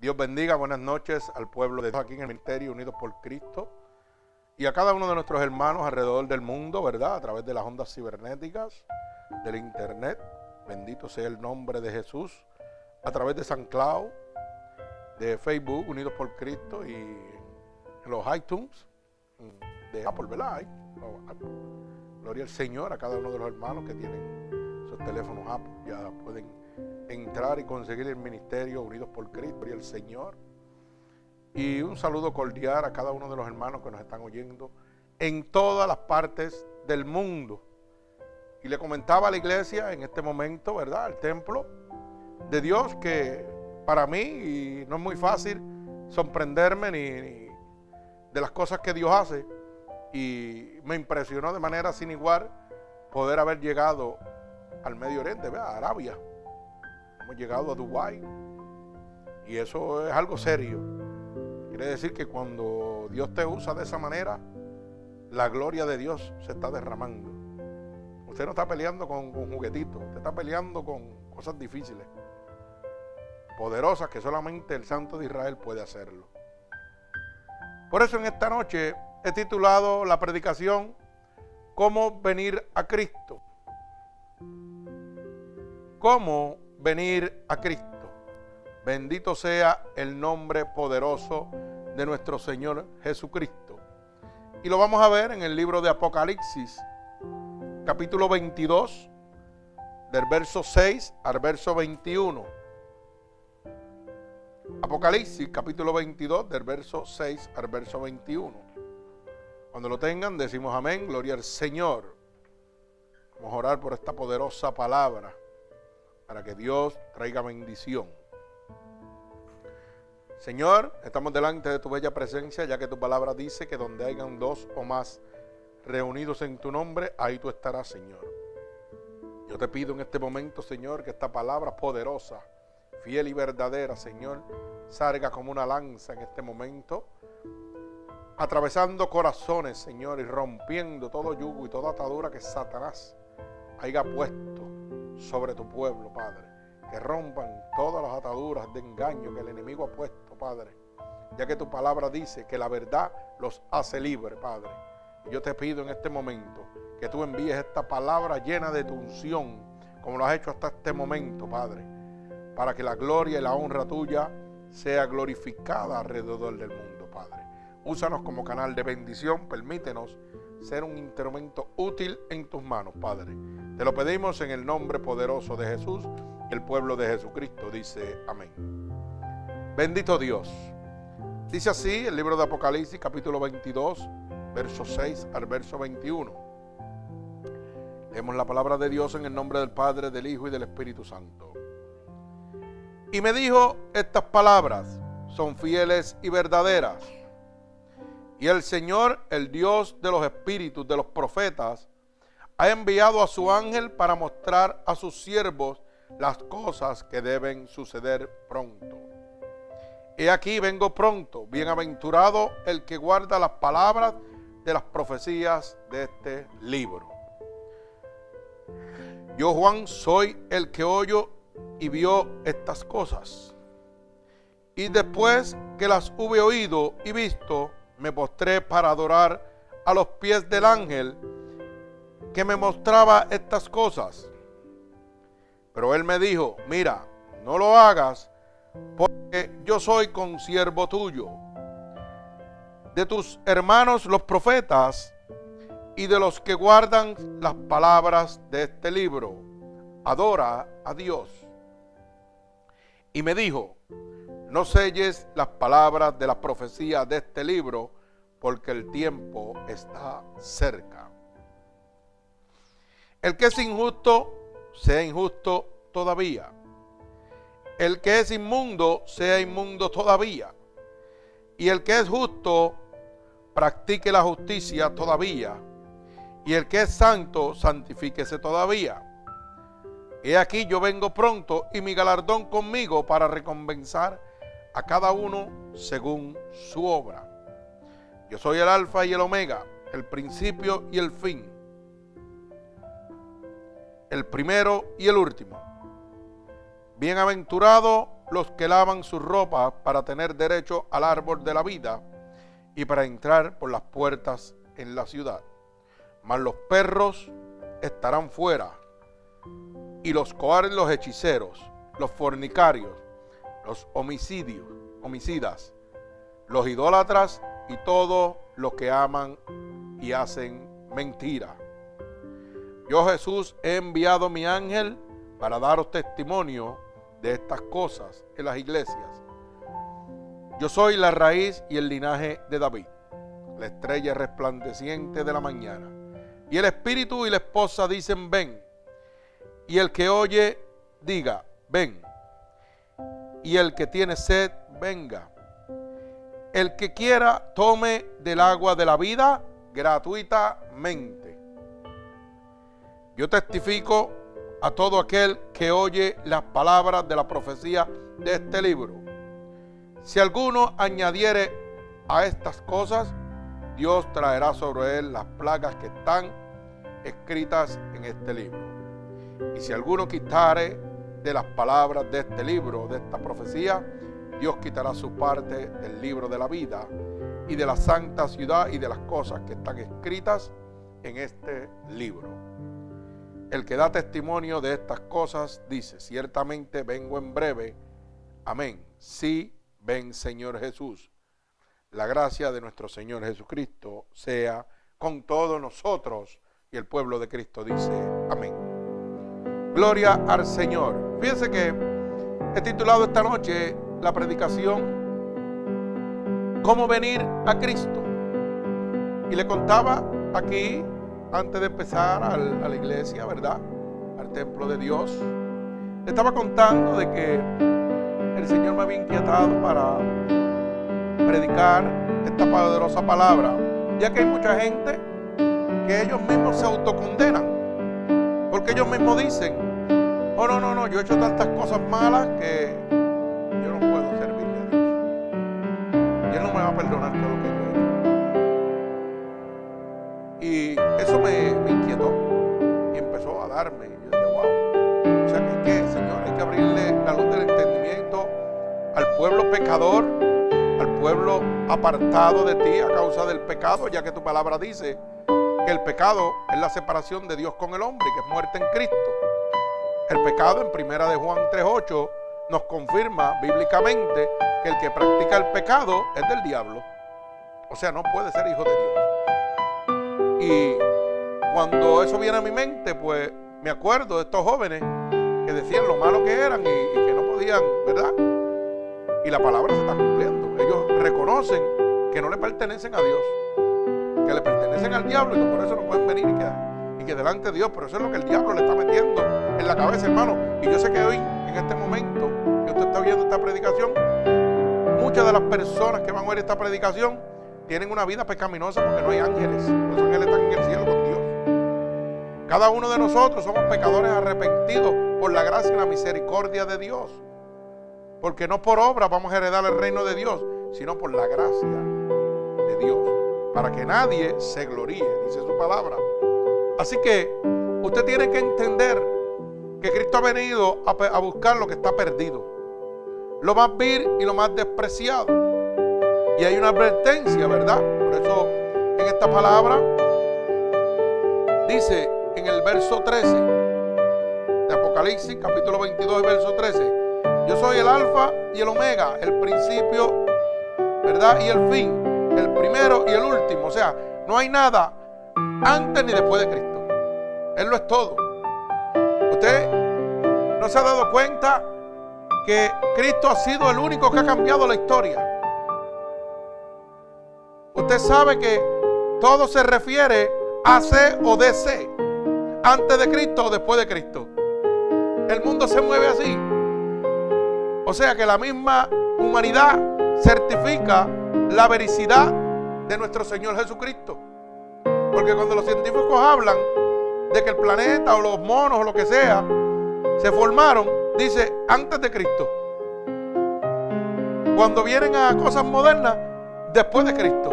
Dios bendiga, buenas noches al pueblo de Dios aquí en el Ministerio Unidos por Cristo y a cada uno de nuestros hermanos alrededor del mundo, ¿verdad? A través de las ondas cibernéticas, del Internet. Bendito sea el nombre de Jesús. A través de San Cloud, de Facebook Unidos por Cristo y los iTunes de Apple, ¿verdad? Gloria al Señor a cada uno de los hermanos que tienen sus teléfonos Apple. Ya pueden entrar y conseguir el ministerio Unidos por Cristo y el Señor. Y un saludo cordial a cada uno de los hermanos que nos están oyendo en todas las partes del mundo. Y le comentaba a la iglesia en este momento, ¿verdad? Al templo de Dios que para mí, no es muy fácil sorprenderme ni, de las cosas que Dios hace, y me impresionó de manera sin igual poder haber llegado al Medio Oriente, a Arabia llegado a Dubái. Y eso es algo serio. Quiere decir que cuando Dios te usa de esa manera, la gloria de Dios se está derramando. Usted no está peleando con, con juguetitos, usted está peleando con cosas difíciles, poderosas que solamente el Santo de Israel puede hacerlo. Por eso en esta noche he titulado la predicación Cómo venir a Cristo. Cómo venir a Cristo. Bendito sea el nombre poderoso de nuestro Señor Jesucristo. Y lo vamos a ver en el libro de Apocalipsis, capítulo 22, del verso 6 al verso 21. Apocalipsis, capítulo 22, del verso 6 al verso 21. Cuando lo tengan, decimos amén, gloria al Señor. Vamos a orar por esta poderosa palabra para que Dios traiga bendición. Señor, estamos delante de tu bella presencia, ya que tu palabra dice que donde hayan dos o más reunidos en tu nombre, ahí tú estarás, Señor. Yo te pido en este momento, Señor, que esta palabra poderosa, fiel y verdadera, Señor, salga como una lanza en este momento, atravesando corazones, Señor, y rompiendo todo yugo y toda atadura que Satanás haya puesto sobre tu pueblo, Padre. Que rompan todas las ataduras de engaño que el enemigo ha puesto, Padre. Ya que tu palabra dice que la verdad los hace libres, Padre. Yo te pido en este momento que tú envíes esta palabra llena de tu unción, como lo has hecho hasta este momento, Padre. Para que la gloria y la honra tuya sea glorificada alrededor del mundo, Padre. Úsanos como canal de bendición, permítenos ser un instrumento útil en tus manos, Padre. Te lo pedimos en el nombre poderoso de Jesús. El pueblo de Jesucristo dice amén. Bendito Dios. Dice así el libro de Apocalipsis capítulo 22, verso 6 al verso 21. Leemos la palabra de Dios en el nombre del Padre, del Hijo y del Espíritu Santo. Y me dijo, estas palabras son fieles y verdaderas y el Señor, el Dios de los espíritus de los profetas, ha enviado a su ángel para mostrar a sus siervos las cosas que deben suceder pronto. He aquí vengo pronto, bienaventurado el que guarda las palabras de las profecías de este libro. Yo, Juan, soy el que oyó y vio estas cosas. Y después que las hube oído y visto, me postré para adorar a los pies del ángel que me mostraba estas cosas. Pero él me dijo, mira, no lo hagas porque yo soy consiervo tuyo, de tus hermanos los profetas y de los que guardan las palabras de este libro. Adora a Dios. Y me dijo, no selles las palabras de la profecía de este libro, porque el tiempo está cerca. El que es injusto, sea injusto todavía. El que es inmundo, sea inmundo todavía. Y el que es justo, practique la justicia todavía. Y el que es santo, santifíquese todavía. He aquí yo vengo pronto y mi galardón conmigo para recompensar a cada uno según su obra. Yo soy el alfa y el omega, el principio y el fin, el primero y el último. Bienaventurado los que lavan sus ropas para tener derecho al árbol de la vida y para entrar por las puertas en la ciudad. Mas los perros estarán fuera, y los cobardes, los hechiceros, los fornicarios, los homicidios, homicidas, los idólatras y todos los que aman y hacen mentira. Yo Jesús he enviado mi ángel para daros testimonio de estas cosas en las iglesias. Yo soy la raíz y el linaje de David, la estrella resplandeciente de la mañana. Y el espíritu y la esposa dicen, ven. Y el que oye, diga, ven. Y el que tiene sed, venga. El que quiera, tome del agua de la vida gratuitamente. Yo testifico a todo aquel que oye las palabras de la profecía de este libro. Si alguno añadiere a estas cosas, Dios traerá sobre él las plagas que están escritas en este libro. Y si alguno quitare de las palabras de este libro, de esta profecía, Dios quitará su parte del libro de la vida y de la santa ciudad y de las cosas que están escritas en este libro. El que da testimonio de estas cosas dice, ciertamente vengo en breve. Amén. Sí, ven Señor Jesús. La gracia de nuestro Señor Jesucristo sea con todos nosotros. Y el pueblo de Cristo dice, amén. Gloria al Señor. Fíjense que he titulado esta noche la predicación cómo venir a Cristo. Y le contaba aquí, antes de empezar a la iglesia, ¿verdad? Al templo de Dios. Le estaba contando de que el Señor me había inquietado para predicar esta poderosa palabra, ya que hay mucha gente que ellos mismos se autocondenan, porque ellos mismos dicen, oh no, no, no, yo he hecho tantas cosas malas que yo no puedo servirle a Dios. Y Él no me va a perdonar todo lo que yo he hecho. Y eso me, inquietó y empezó a darme. Yo dije, wow. O sea que, ¿qué, Señor? Hay que abrirle la luz del entendimiento al pueblo pecador, al pueblo apartado de ti a causa del pecado, ya que tu palabra dice el pecado es la separación de Dios con el hombre, que es muerte en Cristo. El pecado en primera de Juan 3:8 nos confirma bíblicamente que el que practica el pecado es del diablo. O sea, no puede ser hijo de Dios. Y cuando eso viene a mi mente, pues me acuerdo de estos jóvenes que decían lo malo que eran y, y que no podían, ¿verdad? Y la palabra se está cumpliendo. Ellos reconocen que no le pertenecen a Dios, que le pertenecen al diablo y que por eso no pueden venir y que, y que delante de Dios. Pero eso es lo que el diablo le está metiendo en la cabeza, hermano. Y yo sé que hoy, en este momento, que usted está viendo esta predicación, muchas de las personas que van a oír esta predicación tienen una vida pecaminosa porque no hay ángeles. Los ángeles están en el cielo con Dios. Cada uno de nosotros somos pecadores arrepentidos por la gracia y la misericordia de Dios. Porque no por obra vamos a heredar el reino de Dios, sino por la gracia de Dios. Para que nadie se gloríe, dice su palabra. Así que usted tiene que entender que Cristo ha venido a, buscar lo que está perdido. Lo más vil y lo más despreciado. Y hay una advertencia, ¿verdad? Por eso en esta palabra dice en el verso 13 de Apocalipsis, capítulo 22, verso 13. Yo soy el alfa y el omega, el principio, ¿verdad? Y el fin, el primero y el último. O sea, no hay nada antes ni después de Cristo. Él lo es todo. Usted no se ha dado cuenta que Cristo ha sido el único que ha cambiado la historia. Usted sabe que todo se refiere a C o DC, antes de Cristo o después de Cristo. El mundo se mueve así. O sea que la misma humanidad certifica la vericidad de nuestro Señor Jesucristo. Porque cuando los científicos hablan de que el planeta o los monos o lo que sea se formaron, dice antes de Cristo. Cuando vienen a cosas modernas, después de Cristo.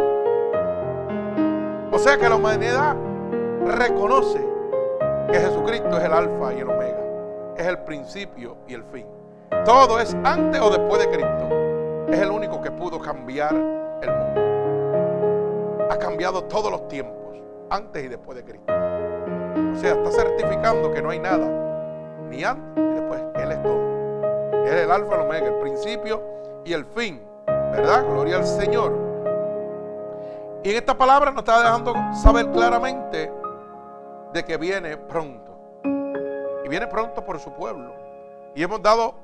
O sea que la humanidad reconoce que Jesucristo es el alfa y el omega, es el principio y el fin. Todo es antes o después de Cristo. Es el único que pudo cambiar el mundo. Ha cambiado todos los tiempos, antes y después de Cristo. O sea, está certificando que no hay nada, ni antes ni después. Él es todo. Él es el alfa y el omega, el principio y el fin. ¿Verdad? Gloria al Señor. Y en esta palabra nos está dejando saber claramente de que viene pronto. Y viene pronto por su pueblo. Y hemos dado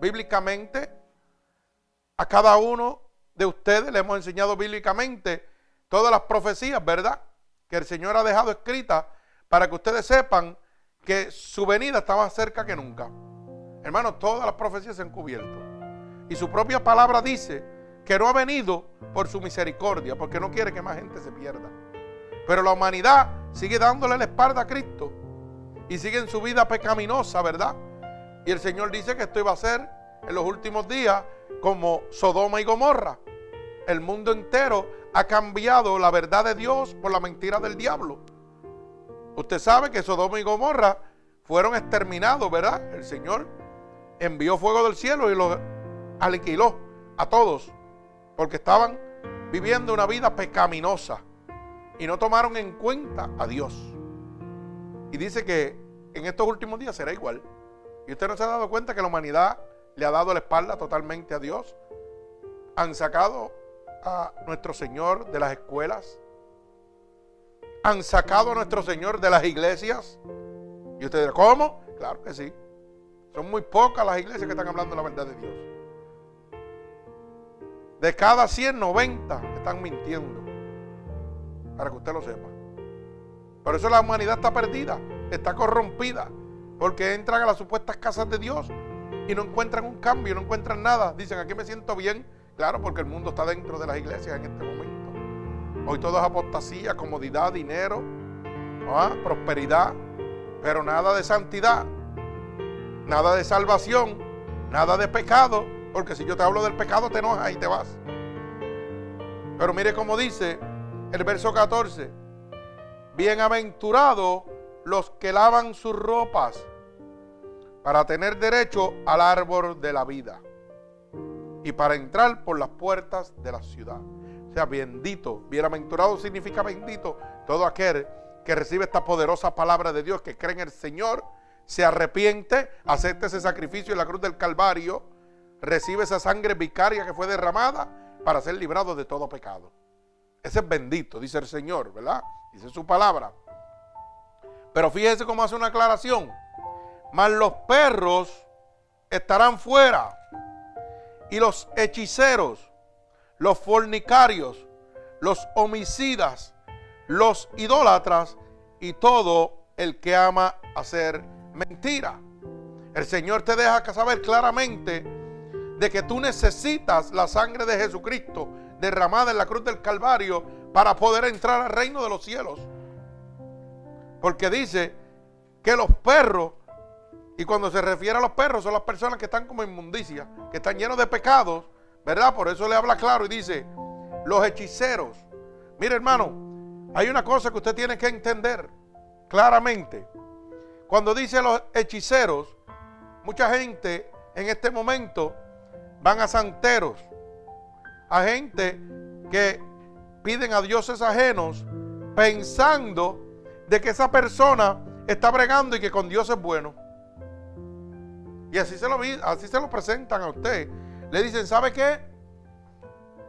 bíblicamente a cada uno de ustedes, le hemos enseñado bíblicamente todas las profecías, ¿verdad? Que el Señor ha dejado escritas para que ustedes sepan que su venida está más cerca que nunca. Hermanos, todas las profecías se han cubierto. Y su propia palabra dice que no ha venido por su misericordia, porque no quiere que más gente se pierda. Pero la humanidad sigue dándole la espalda a Cristo y sigue en su vida pecaminosa, ¿verdad? Y el Señor dice que esto iba a ser en los últimos días como Sodoma y Gomorra. El mundo entero ha cambiado la verdad de Dios por la mentira del diablo. Usted sabe que Sodoma y Gomorra fueron exterminados, ¿verdad? El Señor envió fuego del cielo y los aniquiló a todos porque estaban viviendo una vida pecaminosa y no tomaron en cuenta a Dios. Y dice que en estos últimos días será igual. Y usted no se ha dado cuenta que la humanidad le ha dado la espalda totalmente a Dios. Han sacado a nuestro Señor de las escuelas. Han sacado a nuestro Señor de las iglesias. Y usted dirá, ¿cómo? Claro que sí. Son muy pocas las iglesias que están hablando la verdad de Dios. De cada 190 están mintiendo. Para que usted lo sepa. Por eso la humanidad está perdida, está corrompida. Porque entran a las supuestas casas de Dios y no encuentran un cambio, no encuentran nada. Dicen, aquí me siento bien. Claro, porque el mundo está dentro de las iglesias en este momento. Hoy todo es apostasía, comodidad, dinero, ¿ah? prosperidad, pero nada de santidad, nada de salvación, nada de pecado, porque si yo te hablo del pecado te enojas y te vas. Pero mire cómo dice el verso 14, bienaventurados los que lavan sus ropas para tener derecho al árbol de la vida y para entrar por las puertas de la ciudad. O sea, bendito, bienaventurado significa bendito todo aquel que recibe esta poderosa palabra de Dios, que cree en el Señor, se arrepiente, acepta ese sacrificio en la cruz del Calvario, recibe esa sangre vicaria que fue derramada para ser librado de todo pecado. Ese es bendito, dice el Señor, ¿verdad? Dice su palabra. Pero fíjese cómo hace una aclaración. Mas los perros estarán fuera. Y los hechiceros, los fornicarios, los homicidas, los idólatras y todo el que ama hacer mentira. El Señor te deja saber claramente de que tú necesitas la sangre de Jesucristo derramada en la cruz del Calvario para poder entrar al reino de los cielos. Porque dice que los perros, y cuando se refiere a los perros, son las personas que están como inmundicia, que están llenos de pecados, ¿verdad? Por eso le habla claro y dice, los hechiceros. Mire hermano, hay una cosa que usted tiene que entender claramente. Cuando dice los hechiceros, mucha gente en este momento van a santeros, a gente que piden a dioses ajenos pensando de que esa persona está bregando y que con Dios es bueno. Y así se lo, así se lo presentan a usted. Le dicen, ¿sabe qué?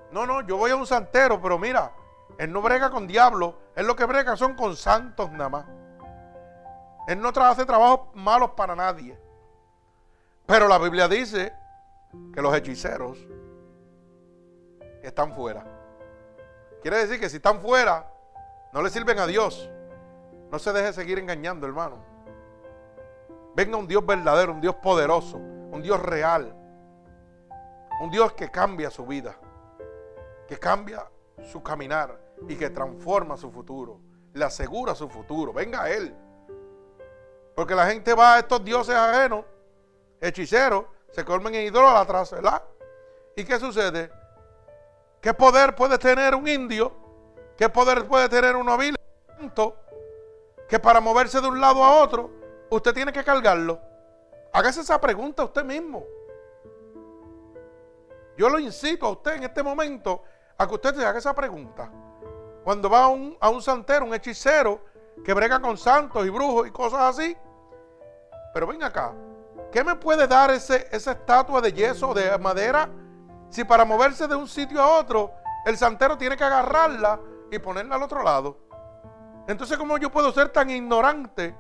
No, no, yo voy a un santero, pero mira, él no brega con diablo, él lo que brega son con santos nada más. Él no hace trabajos malos para nadie. Pero la Biblia dice que los hechiceros están fuera. Quiere decir que si están fuera, no le sirven a Dios. No se deje seguir engañando, hermano. Venga un Dios verdadero, un Dios poderoso, un Dios real. Un Dios que cambia su vida, que cambia su caminar y que transforma su futuro, le asegura su futuro. Venga a Él. Porque la gente va a estos dioses ajenos, hechiceros, se colmen en idólatras, ¿verdad? ¿Y qué sucede? ¿Qué poder puede tener un indio? ¿Qué poder puede tener un vil que para moverse de un lado a otro, usted tiene que cargarlo. Hágase esa pregunta usted mismo. Yo lo incito a usted en este momento a que usted se haga esa pregunta. Cuando va a un, a un santero, un hechicero, que brega con santos y brujos y cosas así. Pero ven acá, ¿qué me puede dar ese, esa estatua de yeso, de madera, si para moverse de un sitio a otro, el santero tiene que agarrarla y ponerla al otro lado? Entonces, ¿cómo yo puedo ser tan ignorante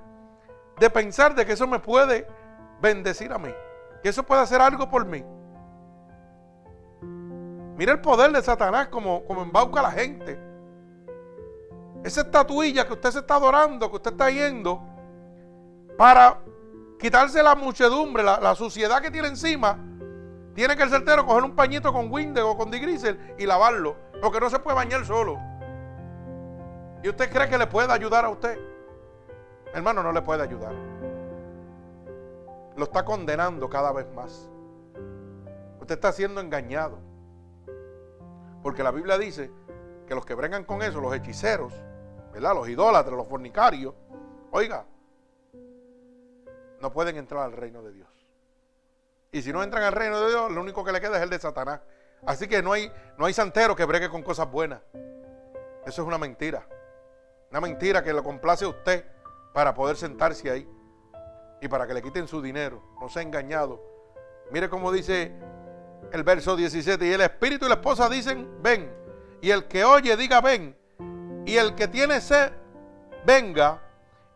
de pensar de que eso me puede bendecir a mí? Que eso puede hacer algo por mí. Mira el poder de Satanás como, como embauca a la gente. Esa estatuilla que usted se está adorando, que usted está yendo, para quitarse la muchedumbre, la, suciedad que tiene encima, tiene que el certero coger un pañito con Windex o con Digrisel y lavarlo, porque no se puede bañar solo. ¿Y usted cree que le puede ayudar a usted? Hermano, no le puede ayudar. Lo está condenando cada vez más. Usted está siendo engañado. Porque la Biblia dice que los que brengan con eso, los hechiceros, ¿verdad? Los idólatras, los fornicarios, oiga, no pueden entrar al reino de Dios. Y si no entran al reino de Dios, lo único que le queda es el de Satanás. Así que no hay, no hay santero que bregue con cosas buenas. Eso es una mentira. Una mentira que lo complace a usted para poder sentarse ahí y para que le quiten su dinero. No sea engañado. Mire cómo dice el verso 17. Y el espíritu y la esposa dicen, ven. Y el que oye diga, ven. Y el que tiene sed, venga.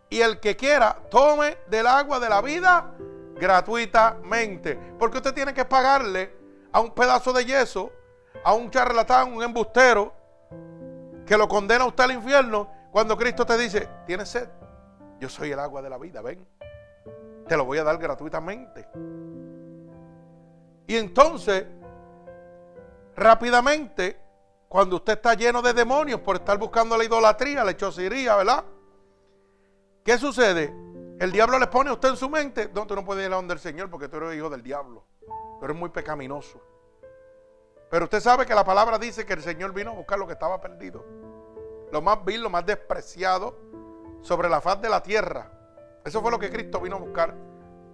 Y el que quiera, tome del agua de la vida gratuitamente. Porque usted tiene que pagarle a un pedazo de yeso, a un charlatán, un embustero, que lo condena a usted al infierno cuando Cristo te dice, ¿tienes sed? Yo soy el agua de la vida, ven. Te lo voy a dar gratuitamente. Y entonces, rápidamente, cuando usted está lleno de demonios por estar buscando la idolatría, la hechicería, ¿verdad? ¿Qué sucede? El diablo le pone a usted en su mente, no, tú no puedes ir a donde el Señor porque tú eres hijo del diablo. Tú eres muy pecaminoso. Pero usted sabe que la palabra dice que el Señor vino a buscar lo que estaba perdido lo más vil, lo más despreciado sobre la faz de la tierra. Eso fue lo que Cristo vino a buscar.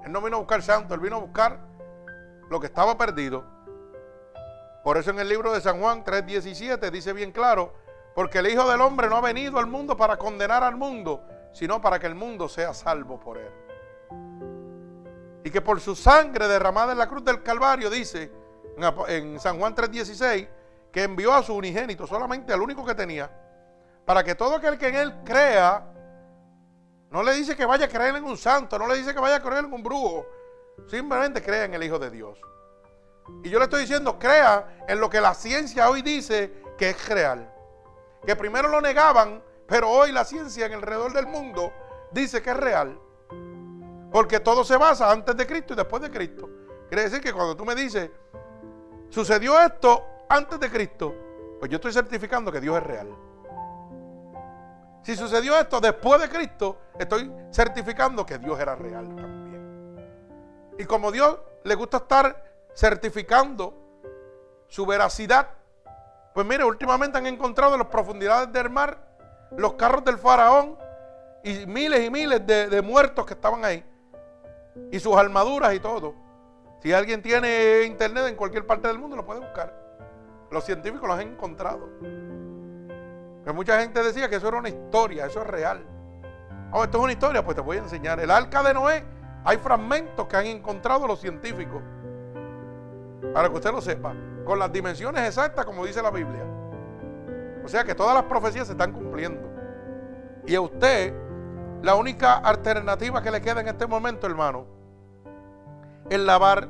Él no vino a buscar santo, él vino a buscar lo que estaba perdido. Por eso en el libro de San Juan 3:17 dice bien claro, porque el Hijo del Hombre no ha venido al mundo para condenar al mundo, sino para que el mundo sea salvo por él. Y que por su sangre derramada en la cruz del Calvario, dice en San Juan 3:16, que envió a su unigénito, solamente al único que tenía, para que todo aquel que en él crea, no le dice que vaya a creer en un santo, no le dice que vaya a creer en un brujo, simplemente crea en el Hijo de Dios. Y yo le estoy diciendo, crea en lo que la ciencia hoy dice que es real. Que primero lo negaban, pero hoy la ciencia en alrededor del mundo dice que es real. Porque todo se basa antes de Cristo y después de Cristo. Quiere decir que cuando tú me dices, sucedió esto antes de Cristo, pues yo estoy certificando que Dios es real. Si sucedió esto después de Cristo, estoy certificando que Dios era real también. Y como Dios le gusta estar certificando su veracidad, pues mire, últimamente han encontrado en las profundidades del mar los carros del faraón y miles y miles de, de muertos que estaban ahí. Y sus armaduras y todo. Si alguien tiene internet en cualquier parte del mundo, lo puede buscar. Los científicos los han encontrado mucha gente decía que eso era una historia, eso es real. Oh, esto es una historia, pues te voy a enseñar. El arca de Noé, hay fragmentos que han encontrado los científicos. Para que usted lo sepa, con las dimensiones exactas como dice la Biblia. O sea que todas las profecías se están cumpliendo. Y a usted, la única alternativa que le queda en este momento, hermano, es lavar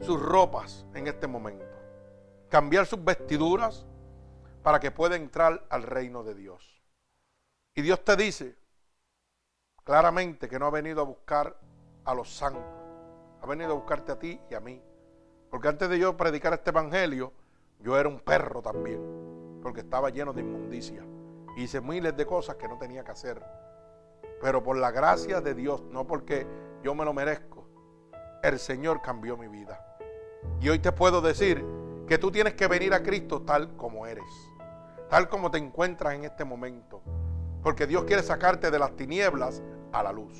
sus ropas en este momento. Cambiar sus vestiduras, para que pueda entrar al reino de Dios. Y Dios te dice claramente que no ha venido a buscar a los santos, ha venido a buscarte a ti y a mí. Porque antes de yo predicar este evangelio, yo era un perro también, porque estaba lleno de inmundicia. Hice miles de cosas que no tenía que hacer. Pero por la gracia de Dios, no porque yo me lo merezco, el Señor cambió mi vida. Y hoy te puedo decir que tú tienes que venir a Cristo tal como eres tal como te encuentras en este momento. Porque Dios quiere sacarte de las tinieblas a la luz.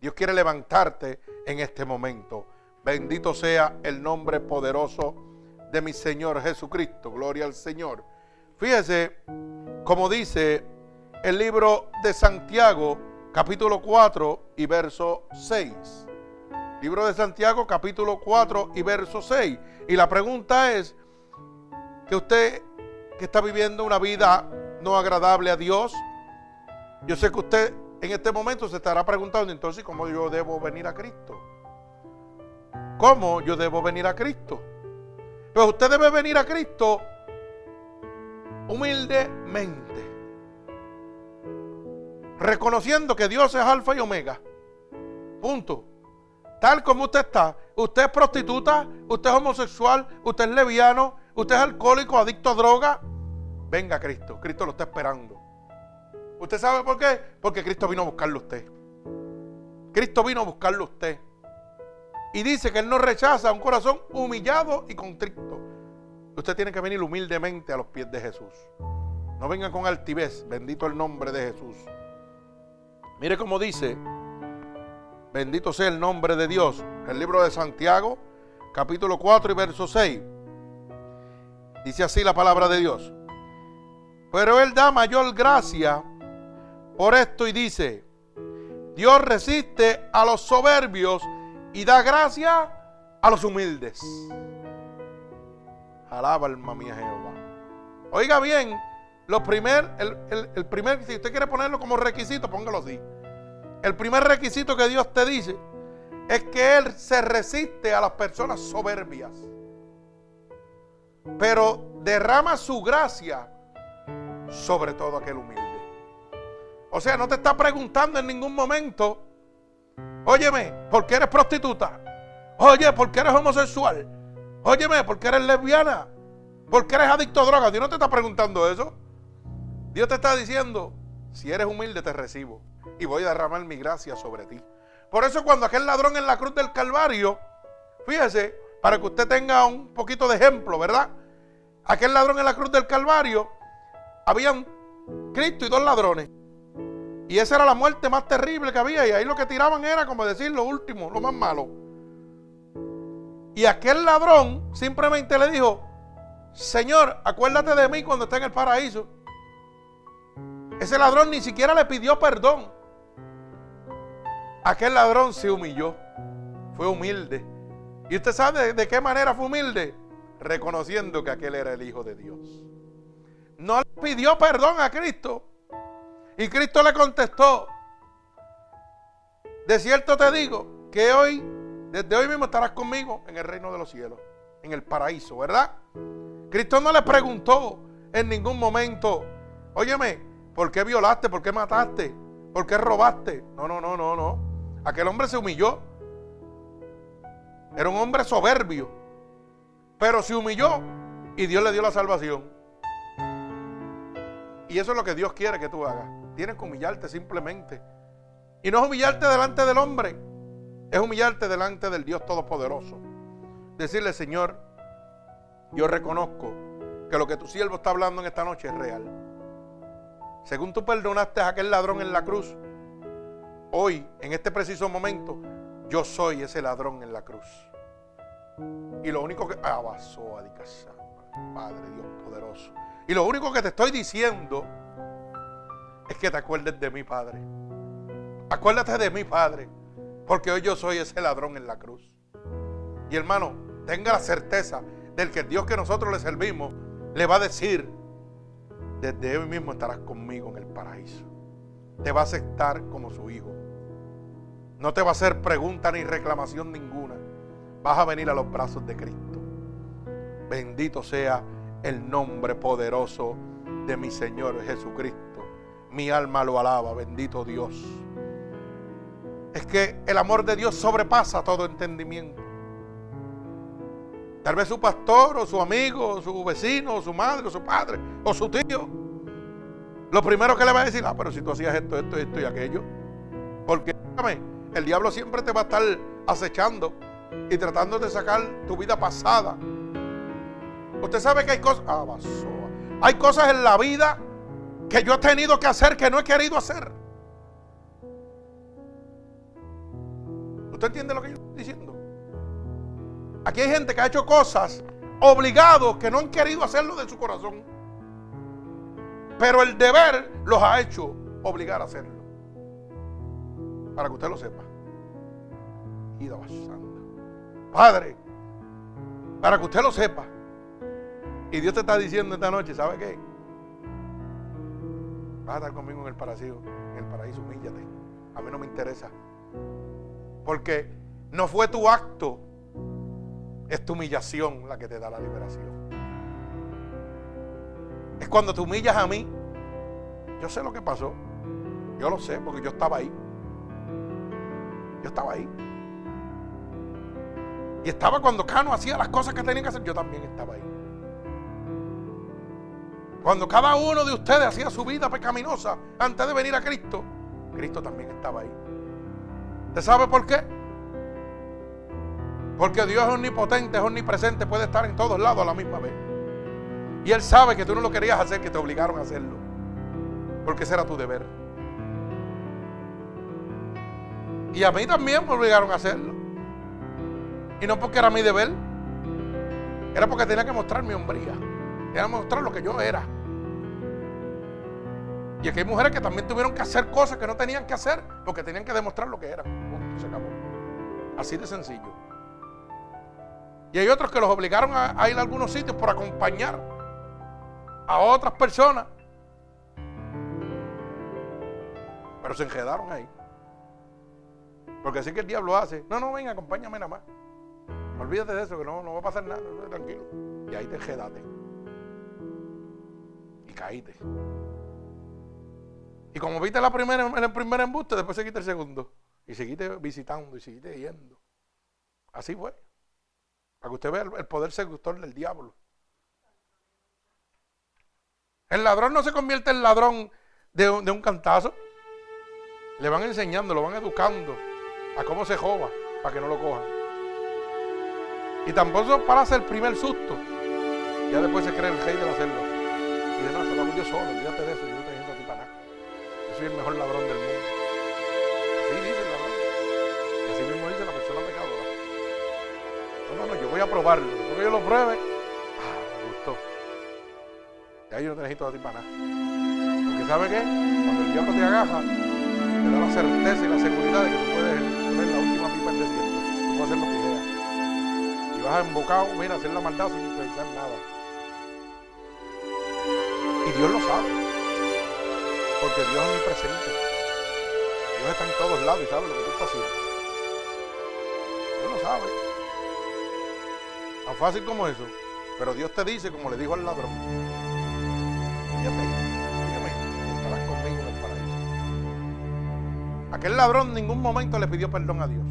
Dios quiere levantarte en este momento. Bendito sea el nombre poderoso de mi Señor Jesucristo. Gloria al Señor. Fíjese como dice el libro de Santiago, capítulo 4 y verso 6. Libro de Santiago, capítulo 4 y verso 6. Y la pregunta es, que usted que está viviendo una vida no agradable a Dios, yo sé que usted en este momento se estará preguntando entonces cómo yo debo venir a Cristo. ¿Cómo yo debo venir a Cristo? Pues usted debe venir a Cristo humildemente. Reconociendo que Dios es alfa y omega. Punto. Tal como usted está. Usted es prostituta, usted es homosexual, usted es leviano, usted es alcohólico, adicto a droga. Venga Cristo. Cristo lo está esperando. ¿Usted sabe por qué? Porque Cristo vino a buscarlo a usted. Cristo vino a buscarlo a usted. Y dice que Él no rechaza un corazón humillado y contrito. Usted tiene que venir humildemente a los pies de Jesús. No venga con altivez. Bendito el nombre de Jesús. Mire cómo dice. Bendito sea el nombre de Dios. El libro de Santiago, capítulo 4 y verso 6. Dice así la palabra de Dios. Pero Él da mayor gracia por esto y dice, Dios resiste a los soberbios y da gracia a los humildes. Alaba alma mía Jehová. Oiga bien, lo primer, el, primer, si usted quiere ponerlo como requisito, póngalo así. El primer requisito que Dios te dice es que Él se resiste a las personas soberbias. Pero derrama su gracia sobre todo aquel humilde. O sea, no te está preguntando en ningún momento, óyeme, ¿por qué eres prostituta? Oye, ¿por qué eres homosexual? Óyeme, ¿por qué eres lesbiana? ¿Por qué eres adicto a drogas? Dios no te está preguntando eso. Dios te está diciendo, si eres humilde te recibo y voy a derramar mi gracia sobre ti. Por eso cuando aquel ladrón en la cruz del Calvario, fíjese, para que usted tenga un poquito de ejemplo, ¿verdad? Aquel ladrón en la cruz del Calvario, habían Cristo y dos ladrones. Y esa era la muerte más terrible que había. Y ahí lo que tiraban era como decir lo último, lo más malo. Y aquel ladrón simplemente le dijo, Señor, acuérdate de mí cuando esté en el paraíso. Ese ladrón ni siquiera le pidió perdón. Aquel ladrón se humilló. Fue humilde. ¿Y usted sabe de qué manera fue humilde? Reconociendo que aquel era el Hijo de Dios. No le pidió perdón a Cristo y Cristo le contestó, de cierto te digo que hoy, desde hoy mismo estarás conmigo en el reino de los cielos, en el paraíso, ¿verdad? Cristo no le preguntó en ningún momento, óyeme, ¿por qué violaste? ¿Por qué mataste? ¿Por qué robaste? No, no, no, no, no. Aquel hombre se humilló. Era un hombre soberbio, pero se humilló y Dios le dio la salvación. Y eso es lo que Dios quiere que tú hagas. Tienes que humillarte simplemente. Y no es humillarte delante del hombre, es humillarte delante del Dios Todopoderoso. Decirle, Señor, yo reconozco que lo que tu siervo está hablando en esta noche es real. Según tú perdonaste a aquel ladrón en la cruz, hoy, en este preciso momento, yo soy ese ladrón en la cruz. Y lo único que... Abasó a Padre Dios poderoso. Y lo único que te estoy diciendo es que te acuerdes de mi Padre. Acuérdate de mi Padre, porque hoy yo soy ese ladrón en la cruz. Y hermano, tenga la certeza del que el Dios que nosotros le servimos le va a decir, desde hoy mismo estarás conmigo en el paraíso. Te va a aceptar como su hijo. No te va a hacer pregunta ni reclamación ninguna. Vas a venir a los brazos de Cristo. Bendito sea el nombre poderoso de mi Señor Jesucristo. Mi alma lo alaba, bendito Dios. Es que el amor de Dios sobrepasa todo entendimiento. Tal vez su pastor o su amigo, o su vecino, o su madre, o su padre, o su tío. Lo primero que le va a decir, ah, pero si tú hacías esto, esto, esto y aquello. Porque, el diablo siempre te va a estar acechando y tratando de sacar tu vida pasada. Usted sabe que hay cosas, ah, hay cosas en la vida que yo he tenido que hacer que no he querido hacer. ¿Usted entiende lo que yo estoy diciendo? Aquí hay gente que ha hecho cosas obligados que no han querido hacerlo de su corazón. Pero el deber los ha hecho obligar a hacerlo. Para que usted lo sepa. Padre, para que usted lo sepa. Y Dios te está diciendo esta noche, ¿sabe qué? Vas a estar conmigo en el paraíso, en el paraíso, humíllate. A mí no me interesa. Porque no fue tu acto, es tu humillación la que te da la liberación. Es cuando te humillas a mí. Yo sé lo que pasó. Yo lo sé porque yo estaba ahí. Yo estaba ahí. Y estaba cuando Cano hacía las cosas que tenía que hacer. Yo también estaba ahí. Cuando cada uno de ustedes hacía su vida pecaminosa antes de venir a Cristo, Cristo también estaba ahí. ¿Usted sabe por qué? Porque Dios es omnipotente, es omnipresente, puede estar en todos lados a la misma vez. Y Él sabe que tú no lo querías hacer, que te obligaron a hacerlo. Porque ese era tu deber. Y a mí también me obligaron a hacerlo. Y no porque era mi deber. Era porque tenía que mostrar mi hombría. Que mostrar lo que yo era. Y aquí hay mujeres que también tuvieron que hacer cosas que no tenían que hacer porque tenían que demostrar lo que eran. Punto, se acabó. Así de sencillo. Y hay otros que los obligaron a, ir a algunos sitios por acompañar a otras personas. Pero se enredaron ahí. Porque así que el diablo hace. No, no, ven, acompáñame nada más. Olvídate de eso, que no, no va a pasar nada. Tranquilo. Y ahí te enredaste. Y caíste. Y como viste la primera, en el primer embuste, después seguiste el segundo. Y seguiste visitando y seguiste yendo. Así fue. Para que usted vea el poder seductor del diablo. El ladrón no se convierte en ladrón de, un cantazo. Le van enseñando, lo van educando a cómo se joba para que no lo cojan. Y tampoco para hacer el primer susto. Ya después se cree el rey de la selva. Y dice, no, eso lo hago yo solo, olvídate de eso, yo no te diciendo a ti para nada. Yo soy el mejor ladrón del mundo. Así dice el ladrón. Y así mismo dice la persona pecadora. No, no, no, yo voy a probarlo. Después que yo lo pruebe, ah, me gustó. Ya yo no te necesito a ti para nada. Porque ¿sabe qué? Cuando el diablo te agaja, te da la certeza y la seguridad de que tú puedes poner la última pipa en desierto. Tú puedes hacer lo embocado, mira, hacer la maldad sin pensar nada. Y Dios lo sabe. Porque Dios es omnipresente. Dios está en todos lados y sabe lo que tú estás haciendo. Dios lo sabe. Tan fácil como eso. Pero Dios te dice, como le dijo al ladrón, fíjate, estarás conmigo en el paraíso. Aquel ladrón en ningún momento le pidió perdón a Dios.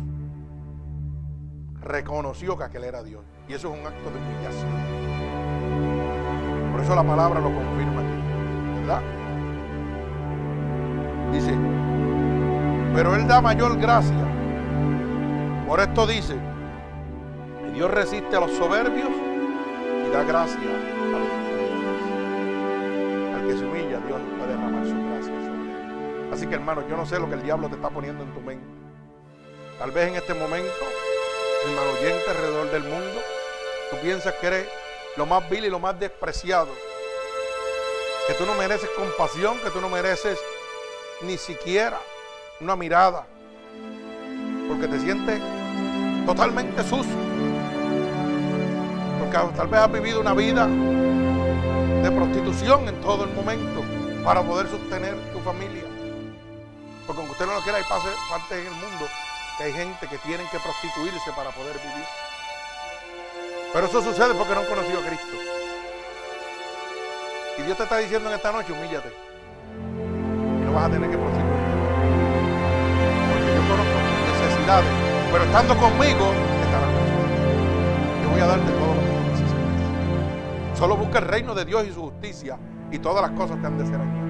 Reconoció que aquel era Dios. Y eso es un acto de humillación. Por eso la palabra lo confirma aquí. ¿Verdad? Dice, pero Él da mayor gracia. Por esto dice, Dios resiste a los soberbios y da gracia a los humildes. Al que se humilla, Dios puede derramar su gracia sobre él. Así que hermano, yo no sé lo que el diablo te está poniendo en tu mente. Tal vez en este momento, hermano oyente alrededor del mundo, tú piensas que eres lo más vil y lo más despreciado. Que tú no mereces compasión, que tú no mereces ni siquiera una mirada. Porque te sientes totalmente sucio. Porque tal vez has vivido una vida de prostitución en todo el momento para poder sostener tu familia. Porque aunque usted no lo quiera, hay parte en el mundo que hay gente que tienen que prostituirse para poder vivir. Pero eso sucede porque no han conocido a Cristo. Y Dios te está diciendo en esta noche, humíllate. Y no vas a tener que prostituir. Porque yo conozco tus necesidades. Pero estando conmigo, estarás conmigo. Yo voy a darte todo lo que tú necesitas. Solo busca el reino de Dios y su justicia. Y todas las cosas te han de ser añadidas.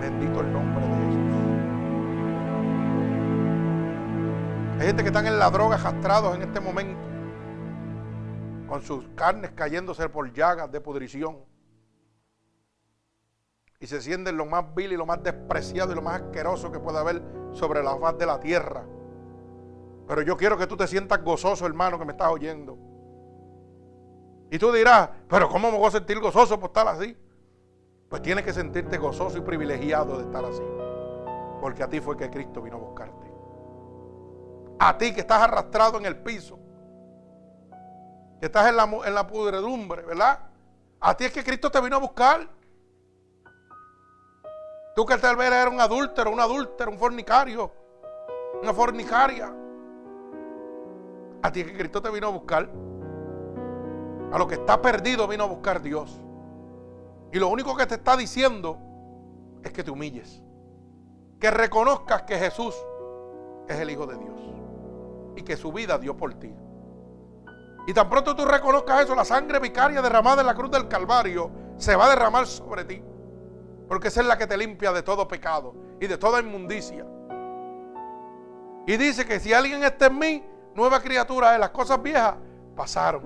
Bendito el nombre de Jesús. Hay gente que están en la droga arrastrados en este momento con sus carnes cayéndose por llagas de pudrición. Y se sienten lo más vil y lo más despreciado y lo más asqueroso que pueda haber sobre la faz de la tierra. Pero yo quiero que tú te sientas gozoso, hermano, que me estás oyendo. Y tú dirás, pero ¿cómo me voy a sentir gozoso por estar así? Pues tienes que sentirte gozoso y privilegiado de estar así. Porque a ti fue que Cristo vino a buscarte. A ti que estás arrastrado en el piso. Que estás en la, en la pudredumbre, ¿verdad? A ti es que Cristo te vino a buscar. Tú que tal vez eres un adúltero, un adúltero, un fornicario, una fornicaria. A ti es que Cristo te vino a buscar. A lo que está perdido vino a buscar Dios. Y lo único que te está diciendo es que te humilles. Que reconozcas que Jesús es el Hijo de Dios. Y que su vida dio por ti. Y tan pronto tú reconozcas eso, la sangre vicaria derramada en la cruz del Calvario se va a derramar sobre ti. Porque esa es la que te limpia de todo pecado y de toda inmundicia. Y dice que si alguien está en mí, nueva criatura es. Las cosas viejas pasaron.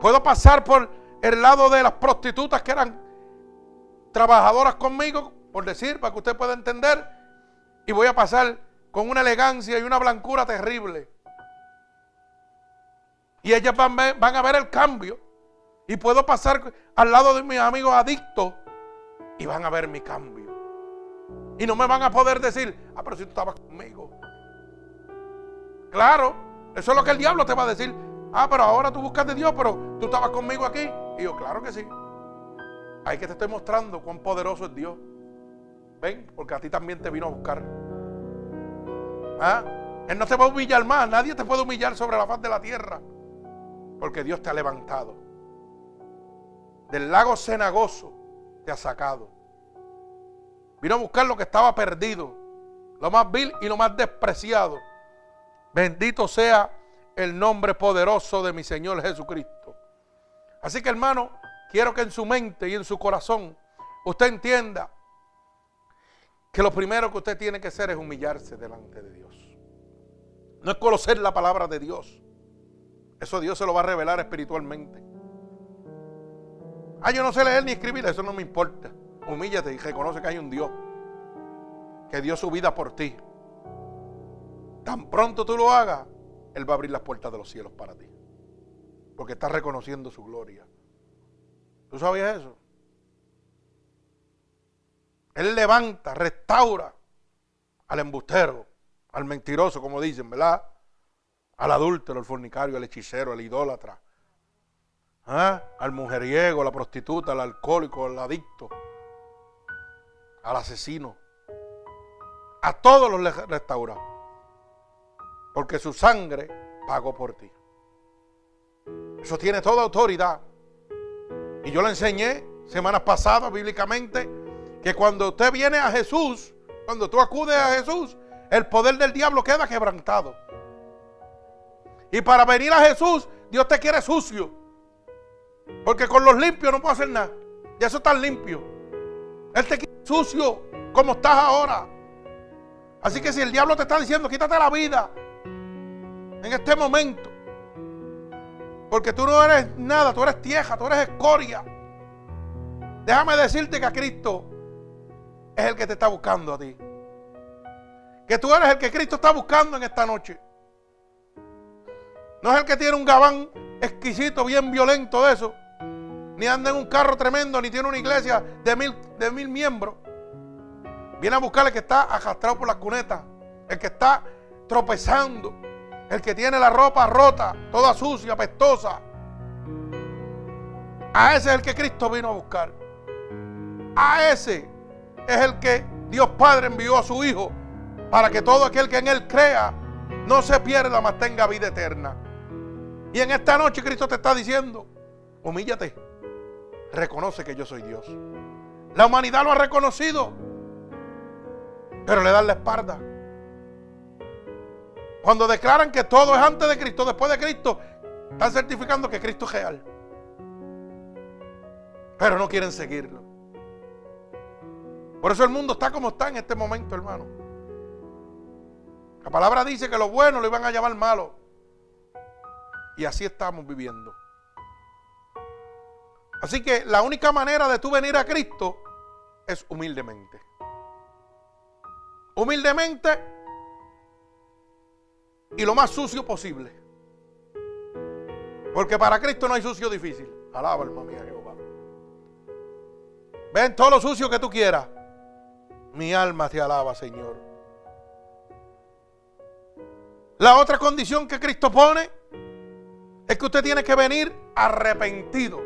Puedo pasar por el lado de las prostitutas que eran trabajadoras conmigo, por decir, para que usted pueda entender. Y voy a pasar con una elegancia y una blancura terrible. Y ellas van, van a ver el cambio. Y puedo pasar al lado de mis amigos adictos y van a ver mi cambio. Y no me van a poder decir, ah, pero si tú estabas conmigo. Claro, eso es lo que el diablo te va a decir. Ah, pero ahora tú buscas de Dios, pero tú estabas conmigo aquí. Y yo, claro que sí. Ahí que te estoy mostrando cuán poderoso es Dios. Ven, porque a ti también te vino a buscar. ¿Ah? Él no te va a humillar más. Nadie te puede humillar sobre la faz de la tierra. Porque Dios te ha levantado. Del lago cenagoso te ha sacado. Vino a buscar lo que estaba perdido. Lo más vil y lo más despreciado. Bendito sea el nombre poderoso de mi Señor Jesucristo. Así que hermano, quiero que en su mente y en su corazón usted entienda que lo primero que usted tiene que hacer es humillarse delante de Dios. No es conocer la palabra de Dios. Eso Dios se lo va a revelar espiritualmente. Ah, yo no sé leer ni escribir, eso no me importa. Humíllate y reconoce que hay un Dios que dio su vida por ti. Tan pronto tú lo hagas, él va a abrir las puertas de los cielos para ti. Porque está reconociendo su gloria. ¿Tú sabías eso? Él levanta, restaura al embustero, al mentiroso, como dicen, ¿verdad? Al adúltero, al fornicario, al hechicero, al idólatra, ¿ah? al mujeriego, a la prostituta, al alcohólico, al adicto, al asesino. A todos los restaura. Porque su sangre pagó por ti. Eso tiene toda autoridad. Y yo le enseñé semanas pasadas bíblicamente que cuando usted viene a Jesús, cuando tú acudes a Jesús, el poder del diablo queda quebrantado. Y para venir a Jesús, Dios te quiere sucio. Porque con los limpios no puedo hacer nada. Y eso está limpio. Él te quiere sucio como estás ahora. Así que si el diablo te está diciendo, quítate la vida, en este momento. Porque tú no eres nada, tú eres tierra, tú eres escoria. Déjame decirte que a Cristo es el que te está buscando a ti. Que tú eres el que Cristo está buscando en esta noche. No es el que tiene un gabán exquisito, bien violento de eso. Ni anda en un carro tremendo, ni tiene una iglesia de mil, miembros. Viene a buscar el que está arrastrado por las cunetas. El que está tropezando el que tiene la ropa rota, toda sucia, apestosa. A ese es el que Cristo vino a buscar. A ese es el que Dios Padre envió a su Hijo para que todo aquel que en Él crea no se pierda, mas tenga vida eterna. Y en esta noche Cristo te está diciendo, humíllate, reconoce que yo soy Dios. La humanidad lo ha reconocido, pero le dan la espalda. Cuando declaran que todo es antes de Cristo, después de Cristo, están certificando que Cristo es real. Pero no quieren seguirlo. Por eso el mundo está como está en este momento, hermano. La palabra dice que lo bueno lo iban a llamar malo. Y así estamos viviendo. Así que la única manera de tú venir a Cristo es humildemente. Humildemente y lo más sucio posible. Porque para Cristo no hay sucio difícil. Alaba, alma mía, Jehová. Ven todo lo sucio que tú quieras. Mi alma te alaba, Señor. La otra condición que Cristo pone es que usted tiene que venir arrepentido.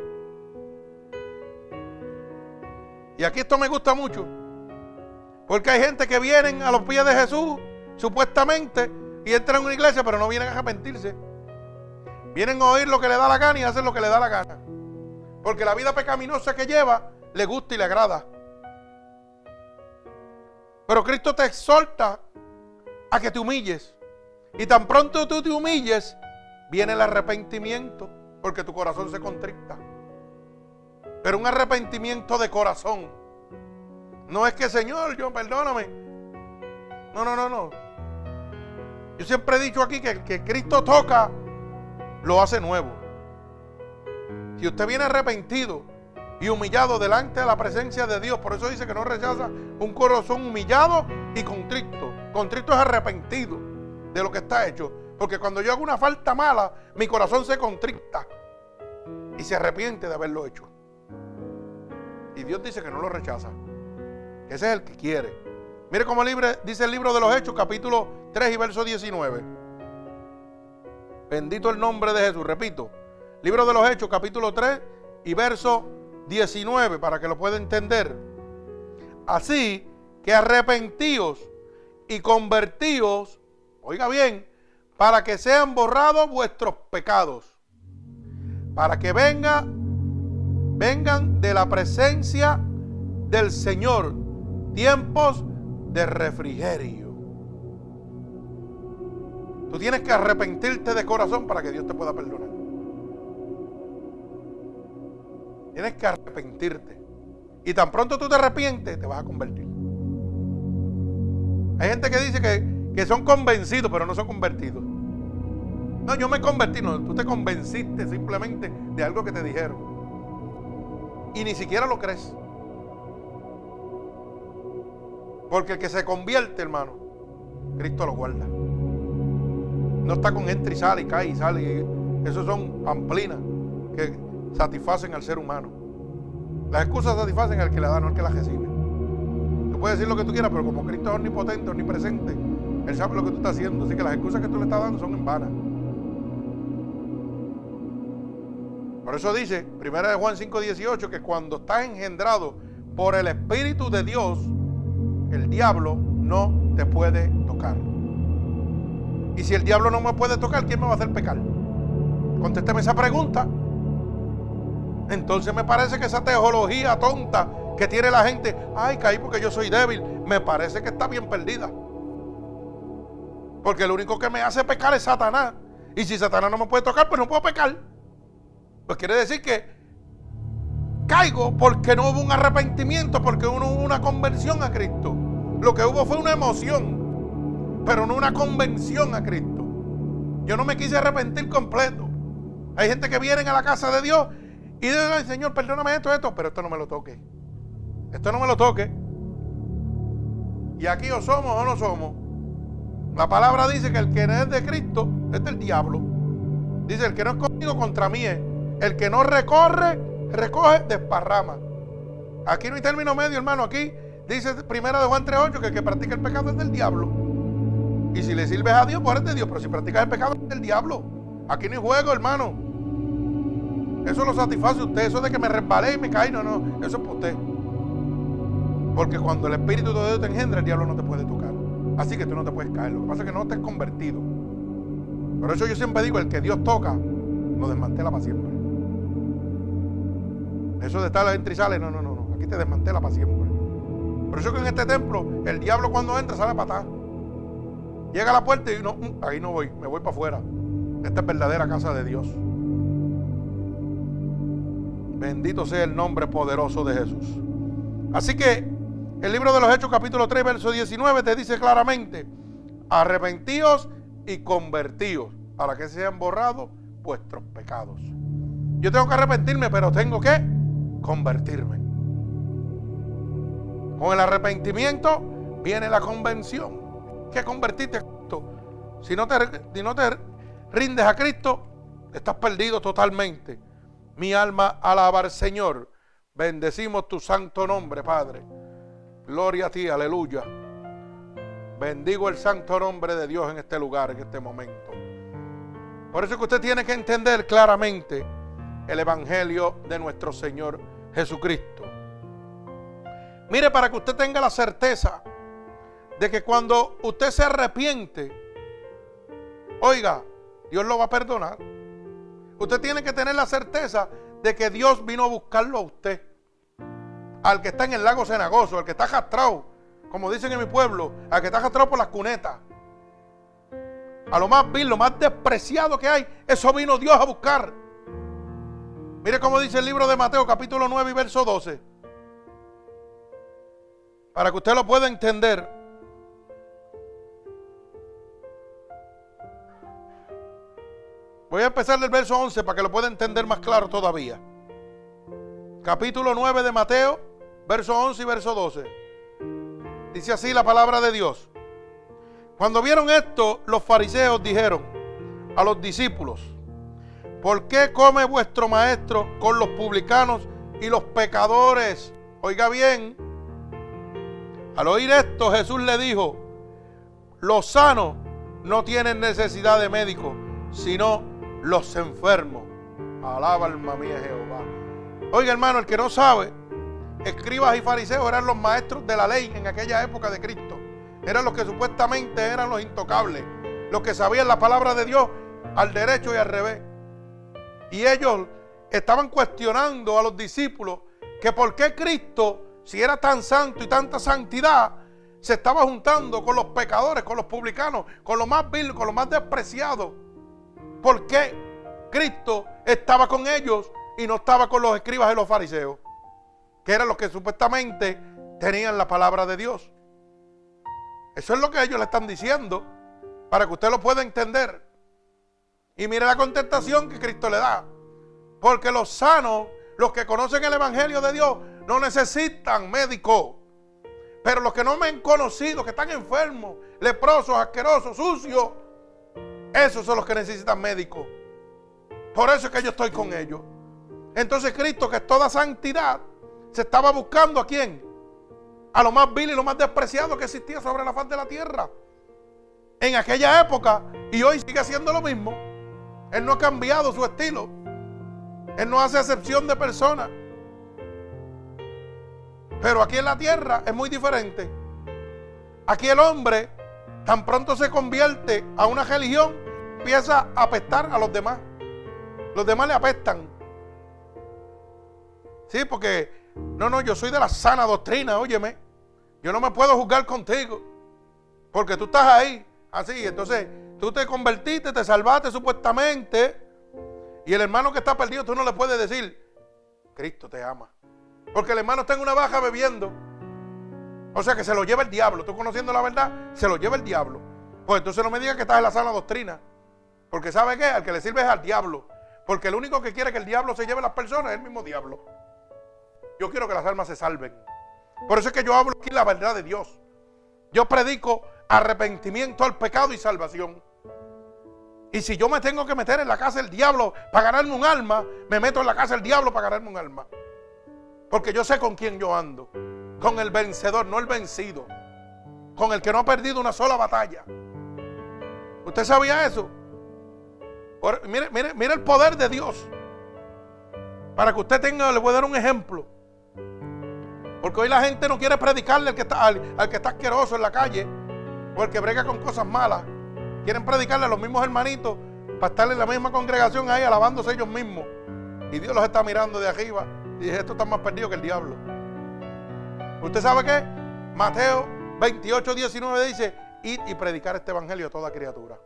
Y aquí esto me gusta mucho. Porque hay gente que vienen a los pies de Jesús, supuestamente, y entran en una iglesia, pero no vienen a arrepentirse. Vienen a oír lo que le da la gana y hacen lo que le da la gana. Porque la vida pecaminosa que lleva le gusta y le agrada. Pero Cristo te exhorta a que te humilles. Y tan pronto tú te humilles, viene el arrepentimiento, porque tu corazón se contricta. Pero un arrepentimiento de corazón. No es que, Señor, yo perdóname. No, no, no, no. Yo siempre he dicho aquí que el que Cristo toca, lo hace nuevo. Si usted viene arrepentido y humillado delante de la presencia de Dios, por eso dice que no rechaza un corazón humillado y contrito. Contrito es arrepentido de lo que está hecho. Porque cuando yo hago una falta mala, mi corazón se contricta y se arrepiente de haberlo hecho. Y Dios dice que no lo rechaza. Que ese es el que quiere. Mire cómo libre, dice el libro de los Hechos, capítulo 3 y verso 19. Bendito el nombre de Jesús. Repito, libro de los Hechos, capítulo 3 y verso 19, para que lo pueda entender. Así que arrepentíos y convertíos, oiga bien, para que sean borrados vuestros pecados, para que venga, vengan de la presencia del Señor tiempos de refrigerio. Tú tienes que arrepentirte de corazón para que Dios te pueda perdonar. Tienes que arrepentirte. Y tan pronto tú te arrepientes, te vas a convertir. Hay gente que dice que, que son convencidos, pero no son convertidos. No, yo me convertí, no, tú te convenciste simplemente de algo que te dijeron. Y ni siquiera lo crees. Porque el que se convierte, hermano, Cristo lo guarda. No está con entra y sale y cae y sale. Esos son pamplinas satisfacen al ser humano. Las excusas satisfacen al que la da, no al que la recibe. Tú puedes decir lo que tú quieras, pero como Cristo es omnipotente, omnipresente, Él sabe lo que tú estás haciendo. Así que las excusas que tú le estás dando son en vano. Por eso dice, 1 de Juan 5:18, que cuando estás engendrado por el Espíritu de Dios, el diablo no te puede tocar. Y si el diablo no me puede tocar, ¿quién me va a hacer pecar? Contésteme esa pregunta. Entonces me parece que esa teología tonta que tiene la gente, ay, caí porque yo soy débil, me parece que está bien perdida. Porque lo único que me hace pecar es Satanás. Y si Satanás no me puede tocar, pues no puedo pecar. Pues quiere decir que caigo porque no hubo un arrepentimiento, porque no hubo una conversión a Cristo. Lo que hubo fue una emoción pero no una convención a Cristo. Yo no me quise arrepentir completo. Hay gente que viene a la casa de Dios y dice, Señor, perdóname esto, esto, pero esto no me lo toque. Esto no me lo toque. Y aquí o somos o no somos. La palabra dice que el que no es de Cristo es del diablo. Dice, el que no es conmigo contra mí es. El que no recorre, recoge, desparrama. Aquí no hay término medio, hermano. Aquí dice primera de Juan 3.8 que el que practica el pecado es del diablo. Y si le sirves a Dios, pues eres de Dios. Pero si practicas el pecado, es del diablo. Aquí no hay juego, hermano. Eso lo satisface usted. Eso de que me resbalé y me caí, no, no. Eso es para usted. Porque cuando el Espíritu de Dios te engendra, el diablo no te puede tocar. Así que tú no te puedes caer. Lo que pasa es que no te convertido. Por eso yo siempre digo, el que Dios toca, lo desmantela para siempre. Eso de estar adentro y sale, no, no, no, no. Aquí te desmantela para siempre. Por eso que en este templo, el diablo cuando entra sale para atrás. Llega a la puerta y no, mm, ahí no voy, me voy para afuera. Esta es verdadera casa de Dios. Bendito sea el nombre poderoso de Jesús. Así que el libro de los Hechos capítulo 3 verso 19 te dice claramente, arrepentíos y convertíos para que sean borrados vuestros pecados. Yo tengo que arrepentirme, pero tengo que convertirme. Con el arrepentimiento viene la convención que convertirte a Cristo. Si no te, si no te rindes a Cristo, estás perdido totalmente, mi alma alaba al Señor. Bendecimos tu santo nombre, Padre. Gloria a ti, aleluya. Bendigo el santo nombre de Dios en este lugar, en este momento. Por eso es que usted tiene que entender claramente el Evangelio de nuestro Señor Jesucristo. Mire, para que usted tenga la certeza de que cuando usted se arrepiente, oiga, Dios lo va a perdonar. Usted tiene que tener la certeza de que Dios vino a buscarlo a usted. Al que está en el lago cenagoso, al que está castrado, como dicen en mi pueblo, al que está castrado por las cunetas. A lo más vil, lo más despreciado que hay, eso vino Dios a buscar. Mire cómo dice el libro de Mateo capítulo 9 y verso 12. Para que usted lo pueda entender. Voy a empezar del verso 11 para que lo pueda entender más claro todavía. Capítulo 9 de Mateo, verso 11 y verso 12. Dice así la palabra de Dios. Cuando vieron esto, los fariseos dijeron a los discípulos, ¿Por qué come vuestro maestro con los publicanos y los pecadores? Oiga bien, al oír esto Jesús le dijo, los sanos no tienen necesidad de médico, sino los enfermos. Alaba alma mía Jehová. Oiga hermano, el que no sabe, escribas y fariseos eran los maestros de la ley en aquella época de Cristo. Eran los que supuestamente eran los intocables, los que sabían la palabra de Dios al derecho y al revés. Y ellos estaban cuestionando a los discípulos que por qué Cristo, si era tan santo y tanta santidad, se estaba juntando con los pecadores, con los publicanos, con los más vil, con los más despreciados. ¿Por qué Cristo estaba con ellos y no estaba con los escribas y los fariseos? Que eran los que supuestamente tenían la palabra de Dios. Eso es lo que ellos le están diciendo para que usted lo pueda entender. Y mire la contestación que Cristo le da. Porque los sanos, los que conocen el Evangelio de Dios, no necesitan médico. Pero los que no me han conocido, que están enfermos, leprosos, asquerosos, sucios, esos son los que necesitan médico. Por eso es que yo estoy con ellos. Entonces Cristo, que es toda santidad, se estaba buscando a quién? A lo más vil y lo más despreciado que existía sobre la faz de la tierra. En aquella época y hoy sigue haciendo lo mismo. Él no ha cambiado su estilo. Él no hace excepción de personas. Pero aquí en la tierra es muy diferente. Aquí el hombre tan pronto se convierte a una religión, empieza a apestar a los demás. Los demás le apestan. Sí, porque no, no, yo soy de la sana doctrina, óyeme. Yo no me puedo juzgar contigo. Porque tú estás ahí. Así, entonces Tú te convertiste, te salvaste supuestamente. Y el hermano que está perdido, tú no le puedes decir, Cristo te ama. Porque el hermano está en una baja bebiendo. O sea que se lo lleva el diablo. Tú conociendo la verdad, se lo lleva el diablo. Pues entonces no me digas que estás en la sana doctrina. Porque ¿sabe qué? Al que le sirve es al diablo. Porque el único que quiere que el diablo se lleve a las personas es el mismo diablo. Yo quiero que las almas se salven. Por eso es que yo hablo aquí la verdad de Dios. Yo predico arrepentimiento al pecado y salvación. Y si yo me tengo que meter en la casa del diablo para ganarme un alma, me meto en la casa del diablo para ganarme un alma. Porque yo sé con quién yo ando. Con el vencedor, no el vencido. Con el que no ha perdido una sola batalla. ¿Usted sabía eso? mire, mire, mire el poder de Dios. Para que usted tenga, le voy a dar un ejemplo. Porque hoy la gente no quiere predicarle al que está, al, al que está asqueroso en la calle. O al que brega con cosas malas. Quieren predicarle a los mismos hermanitos para estar en la misma congregación ahí alabándose ellos mismos. Y Dios los está mirando de arriba y dice, esto está más perdido que el diablo. ¿Usted sabe qué? Mateo 28, 19 dice, id y predicar este evangelio a toda criatura.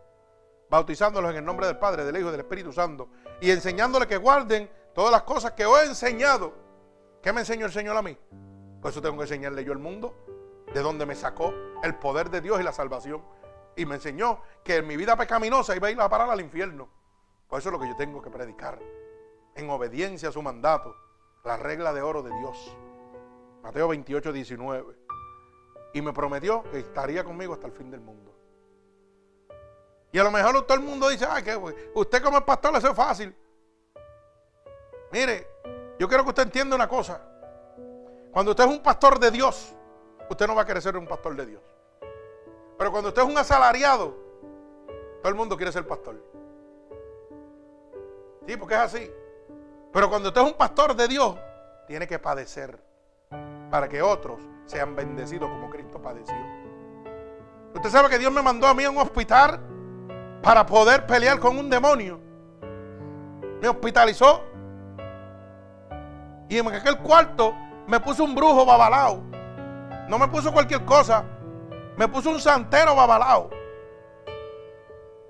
Bautizándolos en el nombre del Padre, del Hijo y del Espíritu Santo. Y enseñándoles que guarden todas las cosas que os he enseñado. ¿Qué me enseñó el Señor a mí? Por eso tengo que enseñarle yo al mundo de dónde me sacó el poder de Dios y la salvación y me enseñó que en mi vida pecaminosa iba a ir a parar al infierno. Por eso es lo que yo tengo que predicar, en obediencia a su mandato, la regla de oro de Dios. Mateo 28, 19. Y me prometió que estaría conmigo hasta el fin del mundo. Y a lo mejor todo el mundo dice, ay, que usted como pastor, eso es fácil. Mire, yo quiero que usted entienda una cosa. Cuando usted es un pastor de Dios, usted no va a querer ser un pastor de Dios. Pero cuando usted es un asalariado, todo el mundo quiere ser pastor. Sí, porque es así. Pero cuando usted es un pastor de Dios, tiene que padecer para que otros sean bendecidos como Cristo padeció. Usted sabe que Dios me mandó a mí a un hospital para poder pelear con un demonio. Me hospitalizó. Y en aquel cuarto me puso un brujo babalao. No me puso cualquier cosa. Me puso un santero babalao.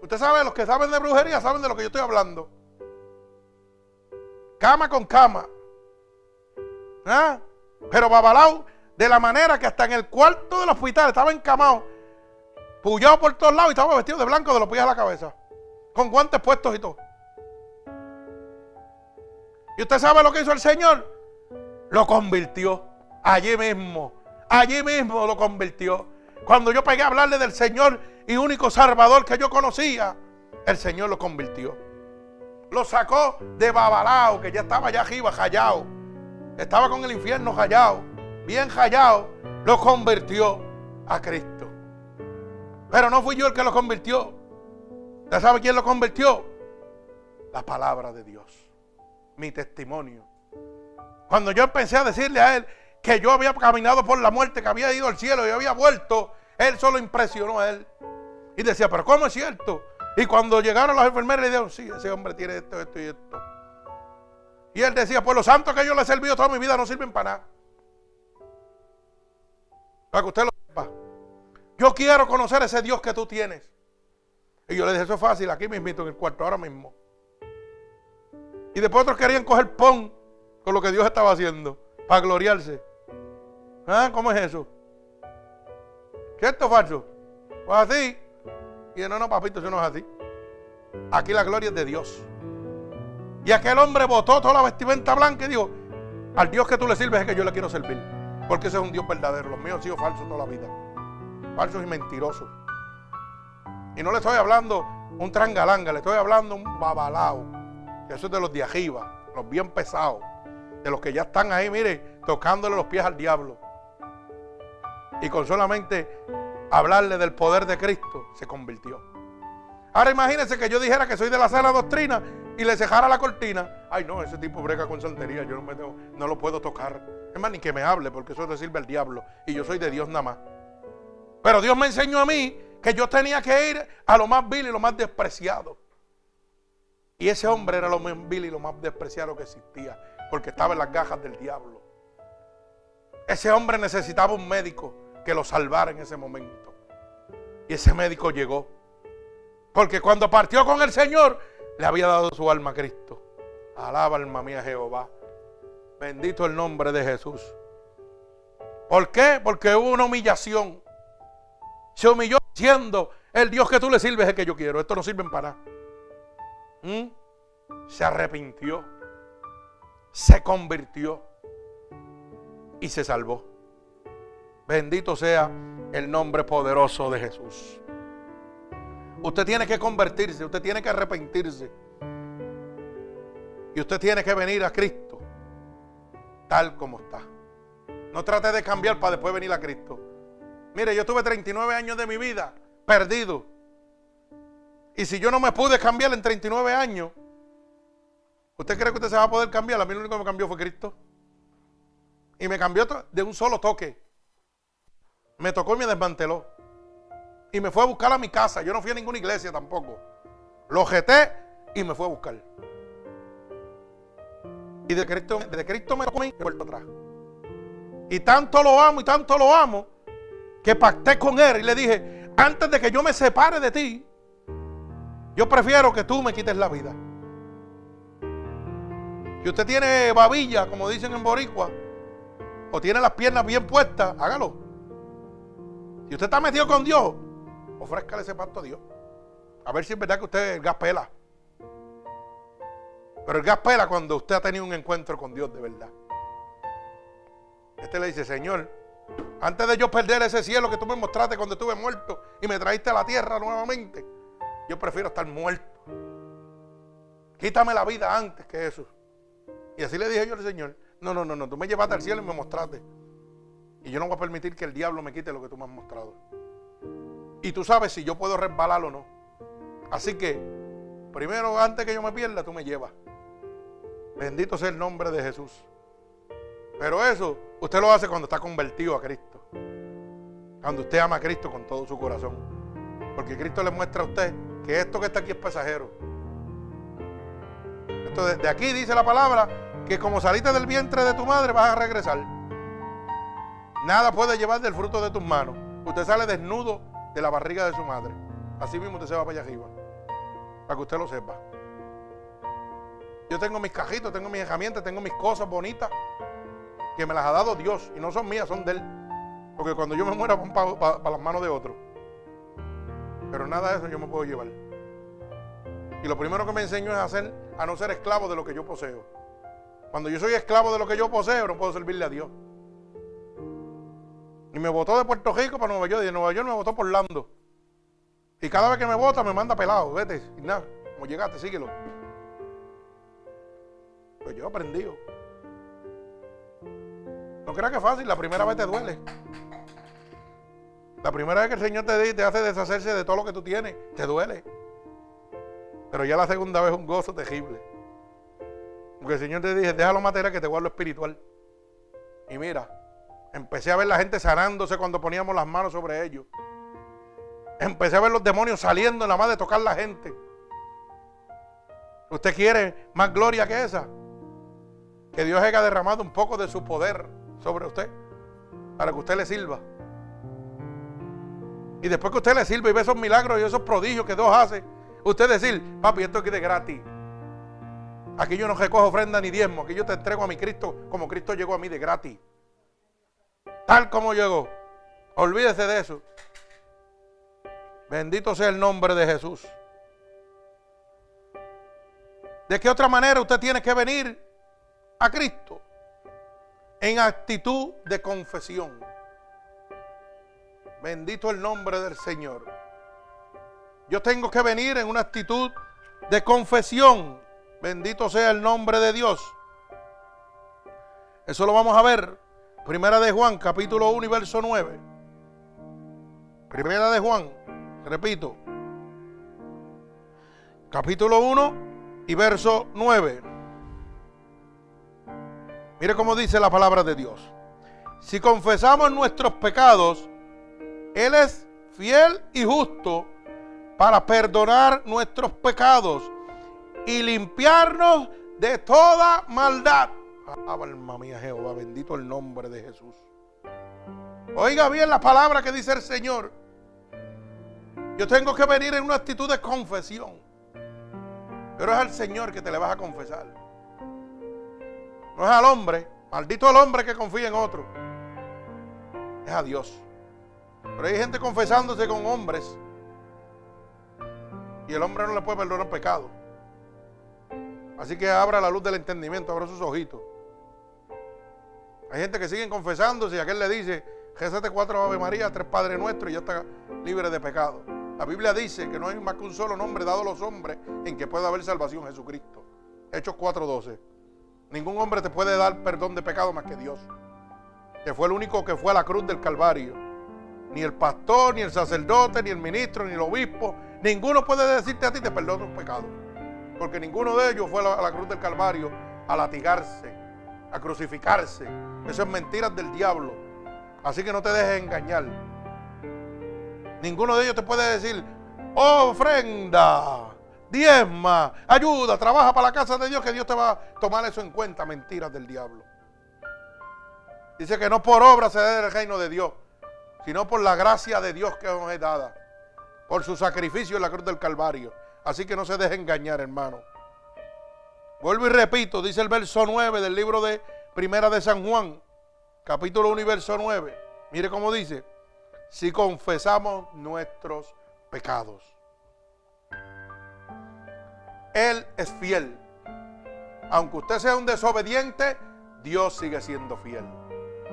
Usted sabe, los que saben de brujería saben de lo que yo estoy hablando. Cama con cama. ¿Ah? Pero babalao de la manera que hasta en el cuarto del hospital estaba encamado, puyado por todos lados y estaba vestido de blanco de los pies a la cabeza. Con guantes puestos y todo. ¿Y usted sabe lo que hizo el Señor? Lo convirtió. Allí mismo. Allí mismo lo convirtió. Cuando yo pegué a hablarle del Señor y único Salvador que yo conocía, el Señor lo convirtió. Lo sacó de Babalao, que ya estaba allá arriba, hallado. Estaba con el infierno hallado. Bien hallado. Lo convirtió a Cristo. Pero no fui yo el que lo convirtió. ¿Usted sabe quién lo convirtió? La palabra de Dios mi testimonio. Cuando yo empecé a decirle a él que yo había caminado por la muerte, que había ido al cielo y había vuelto, él solo impresionó a él. Y decía, pero ¿cómo es cierto? Y cuando llegaron las enfermeras le dijeron, sí, ese hombre tiene esto, esto y esto. Y él decía, pues los santos que yo le he servido toda mi vida no sirven para nada. Para que usted lo sepa. Yo quiero conocer ese Dios que tú tienes. Y yo le dije, eso es fácil, aquí mismito en el cuarto, ahora mismo. Y después otros querían coger pon con lo que Dios estaba haciendo para gloriarse. ¿Ah? ¿Cómo es eso? ¿Cierto o falso? Pues así. Y no, no, papito, eso no es así. Aquí la gloria es de Dios. Y aquel hombre botó toda la vestimenta blanca y dijo, al Dios que tú le sirves es que yo le quiero servir. Porque ese es un Dios verdadero. Los míos han sido falsos toda la vida. Falsos y mentirosos. Y no le estoy hablando un trangalanga, le estoy hablando un babalao. Eso es de los de arriba, los bien pesados. De los que ya están ahí, mire, tocándole los pies al diablo. Y con solamente hablarle del poder de Cristo, se convirtió. Ahora imagínense que yo dijera que soy de la sana doctrina y le cejara la cortina. Ay, no, ese tipo brega con santería, yo no, me no lo puedo tocar. Es más, ni que me hable, porque eso le sirve al diablo. Y yo soy de Dios nada más. Pero Dios me enseñó a mí que yo tenía que ir a lo más vil y lo más despreciado. Y ese hombre era lo más vil y lo más despreciado que existía, porque estaba en las gajas del diablo. Ese hombre necesitaba un médico que lo salvara en ese momento. Y ese médico llegó. Porque cuando partió con el Señor, le había dado su alma a Cristo. Alaba alma mía Jehová. Bendito el nombre de Jesús. ¿Por qué? Porque hubo una humillación. Se humilló diciendo, el Dios que tú le sirves es el que yo quiero. Esto no sirve para nada. ¿Mm? se arrepintió, se convirtió y se salvó. Bendito sea el nombre poderoso de Jesús. Usted tiene que convertirse, usted tiene que arrepentirse. Y usted tiene que venir a Cristo tal como está. No trate de cambiar para después venir a Cristo. Mire, yo tuve 39 años de mi vida perdido y si yo no me pude cambiar en 39 años, ¿usted cree que usted se va a poder cambiar? A mí lo único que me cambió fue Cristo. Y me cambió de un solo toque. Me tocó y me desmanteló. Y me fue a buscar a mi casa. Yo no fui a ninguna iglesia tampoco. Lo jeté y me fue a buscar. Y de Cristo, de Cristo me y vuelto atrás. Y tanto lo amo y tanto lo amo que pacté con él y le dije, antes de que yo me separe de ti, yo prefiero que tú me quites la vida. Si usted tiene babilla, como dicen en Boricua, o tiene las piernas bien puestas, hágalo. Si usted está metido con Dios, ofrézcale ese pacto a Dios. A ver si es verdad que usted el gas pela. Pero el gas pela cuando usted ha tenido un encuentro con Dios de verdad. Este le dice, Señor, antes de yo perder ese cielo que tú me mostraste cuando estuve muerto y me traíste a la tierra nuevamente, Yo prefiero estar muerto. Quítame la vida antes que eso. Y así le dije yo al Señor, no, no, no, no, tú me llevaste al cielo y me mostraste. Y yo no voy a permitir que el diablo me quite lo que tú me has mostrado. Y tú sabes si yo puedo resbalar o no. Así que, primero, antes que yo me pierda, tú me llevas. Bendito sea el nombre de Jesús. Pero eso usted lo hace cuando está convertido a Cristo. Cuando usted ama a Cristo con todo su corazón. Porque Cristo le muestra a usted que esto que está aquí es pasajero. Esto de, aquí dice la palabra que como saliste del vientre de tu madre vas a regresar. Nada puede llevar del fruto de tus manos. Usted sale desnudo de la barriga de su madre. Así mismo usted se va para allá arriba. Para que usted lo sepa. Yo tengo mis cajitos, tengo mis herramientas, tengo mis cosas bonitas que me las ha dado Dios y no son mías, son de Él. Porque cuando yo me muera van para las manos de otro. Pero nada de eso yo me puedo llevar. Y lo primero que me enseñó es hacer, a no ser esclavo de lo que yo poseo. Cuando yo soy esclavo de lo que yo poseo, no puedo servirle a Dios. Y me votó de Puerto Rico para Nueva York. Y de Nueva York me votó por Lando. Y cada vez que me vota me manda pelado. Vete. Y nada, como llegaste, síguelo. Pues yo he aprendido. No creas que es fácil, la primera vez te duele. La primera vez que el Señor te, te hace deshacerse de todo lo que tú tienes, te duele. Pero ya la segunda vez es un gozo terrible. Porque el Señor te dice, deja lo material que te guardo espiritual. Y mira, empecé a ver la gente sanándose cuando poníamos las manos sobre ellos. Empecé a ver los demonios saliendo nada más de tocar la gente. ¿Usted quiere más gloria que esa? Que Dios haya derramado un poco de su poder sobre usted para que usted le sirva. Y después que usted le sirva y ve esos milagros y esos prodigios que Dios hace, usted decir, papi, esto aquí de gratis. Aquí yo no recojo ofrenda ni diezmo, aquí yo te entrego a mi Cristo como Cristo llegó a mí de gratis. Tal como llegó. Olvídese de eso. Bendito sea el nombre de Jesús. ¿De qué otra manera usted tiene que venir a Cristo? en actitud de confesión. Bendito el nombre del Señor. Yo tengo que venir en una actitud de confesión. Bendito sea el nombre de Dios. Eso lo vamos a ver. Primera de Juan, capítulo 1 y verso 9. Primera de Juan, repito. Capítulo 1 y verso 9. Mire cómo dice la palabra de Dios. Si confesamos nuestros pecados, Él es fiel y justo para perdonar nuestros pecados y limpiarnos de toda maldad. Alma mía Jehová, bendito el nombre de Jesús. Oiga bien la palabra que dice el Señor. Yo tengo que venir en una actitud de confesión. Pero es al Señor que te le vas a confesar. No es al hombre. Maldito el hombre que confía en otro. Es a Dios. Pero hay gente confesándose con hombres. Y el hombre no le puede perdonar pecado. Así que abra la luz del entendimiento, abra sus ojitos. Hay gente que sigue confesándose y aquel le dice, Jesús cuatro Ave María, tres Padres Nuestros y ya está libre de pecado. La Biblia dice que no hay más que un solo nombre dado a los hombres en que pueda haber salvación, Jesucristo. Hechos 4.12. Ningún hombre te puede dar perdón de pecado más que Dios. Que fue el único que fue a la cruz del Calvario. Ni el pastor, ni el sacerdote, ni el ministro, ni el obispo. Ninguno puede decirte a ti te perdono tus pecados. Porque ninguno de ellos fue a la cruz del Calvario a latigarse, a crucificarse. Eso es mentiras del diablo. Así que no te dejes engañar. Ninguno de ellos te puede decir, ofrenda diezma, ayuda, trabaja para la casa de Dios, que Dios te va a tomar eso en cuenta. Mentiras del diablo. Dice que no por obra se debe el reino de Dios, sino por la gracia de Dios que nos es dada, por su sacrificio en la cruz del Calvario. Así que no se deje engañar, hermano. Vuelvo y repito, dice el verso 9 del libro de Primera de San Juan, capítulo 1 y verso 9. Mire cómo dice, si confesamos nuestros pecados. Él es fiel. Aunque usted sea un desobediente, Dios sigue siendo fiel.